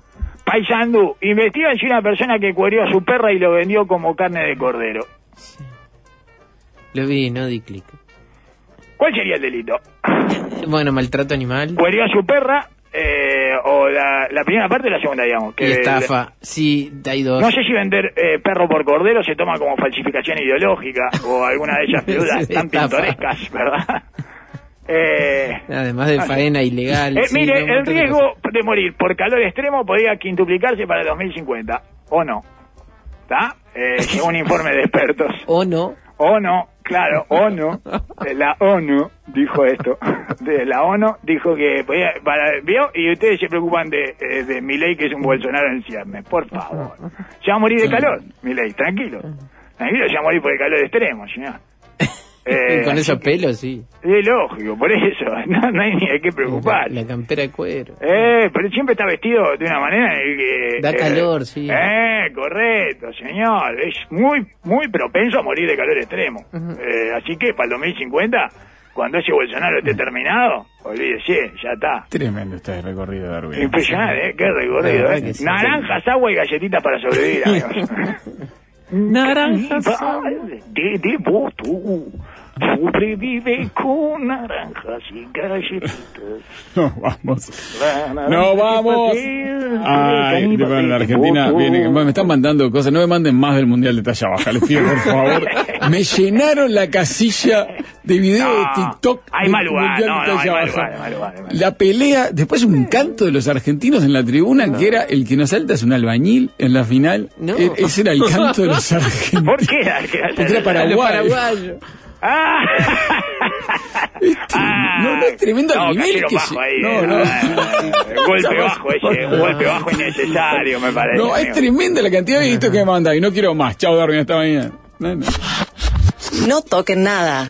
Speaker 3: Paisandú, investigan si una persona que cuerió a su perra y lo vendió como carne de cordero.
Speaker 4: Lo vi, no di clic.
Speaker 3: ¿Cuál sería el delito?
Speaker 4: Bueno, maltrato animal
Speaker 3: Cuerió a su perra, eh, o la, la primera parte o la segunda, digamos. Que
Speaker 4: y estafa. Sí, hay dos.
Speaker 3: No sé si vender eh, perro por cordero se toma como falsificación ideológica o alguna de esas *laughs* peludas tan pintorescas, ¿verdad? Eh,
Speaker 4: Además de faena ilegal.
Speaker 3: eh,
Speaker 4: sí,
Speaker 3: mire,
Speaker 4: no,
Speaker 3: el
Speaker 4: de
Speaker 3: riesgo de morir por calor extremo podría quintuplicarse para el 2050, ¿o no? ¿Está? Eh, *laughs* un informe de expertos.
Speaker 4: O no.
Speaker 3: O no, claro, ONU, *laughs* eh, la ONU dijo esto. *laughs* De la ONU dijo que podía, para, vio, y ustedes se preocupan de, eh, de Milei que es un Bolsonaro en ciernes, por favor. Se va a morir de calor, Milei, tranquilo. Tranquilo, se va a morir por el calor extremo, señor. Eh,
Speaker 4: Con esos
Speaker 3: que-
Speaker 4: pelos, sí.
Speaker 3: Es lógico, por eso, *laughs* no, no hay ni de qué preocupar.
Speaker 4: La, la campera de cuero.
Speaker 3: Eh, pero siempre está vestido de una manera en que...
Speaker 4: Da
Speaker 3: eh,
Speaker 4: calor, sí.
Speaker 3: Eh, correcto, señor. Es muy, muy propenso a morir de calor extremo. Eh, así que para el 2050, cuando ese Bolsonaro esté terminado, olvídese, ya está.
Speaker 2: Tremendo este recorrido, Darwin.
Speaker 3: Impresionante, ¿eh? Qué recorrido, ¿eh?
Speaker 4: sí.
Speaker 3: Naranjas, agua y galletitas para sobrevivir, amigos. *laughs*
Speaker 4: Naranjas.
Speaker 3: de devoto sobrevive con naranjas y galletitas. *laughs*
Speaker 2: No, vamos. No, vamos. Ay, bueno, la Argentina viene. Me están mandando cosas. No me manden más del Mundial de talla baja, les pido por favor. *laughs* Me llenaron la casilla de video
Speaker 3: No,
Speaker 2: de TikTok.
Speaker 3: hay mal lugar, no, no, hay mal mal
Speaker 2: La pelea, después un canto de los argentinos en la tribuna que era el que nos salta es un albañil en la final.
Speaker 4: No.
Speaker 2: E- Ese era el canto de los *laughs* argentinos.
Speaker 3: ¿Por qué era?
Speaker 2: Porque era paraguayo. *laughs*
Speaker 4: paraguayo.
Speaker 3: Ah.
Speaker 2: no, no es tremendo el
Speaker 3: no,
Speaker 2: nivel
Speaker 3: cayeron
Speaker 2: que
Speaker 3: bajo
Speaker 2: se-
Speaker 3: ahí.
Speaker 2: no, no.
Speaker 3: Ah, *laughs* golpe bajo ese, un golpe bajo *laughs* innecesario, me parece.
Speaker 2: No, es
Speaker 3: amigo.
Speaker 2: tremenda la cantidad de vistos que manda y no quiero más. Chao, Darwin, hasta mañana. No, no.
Speaker 5: No toquen nada.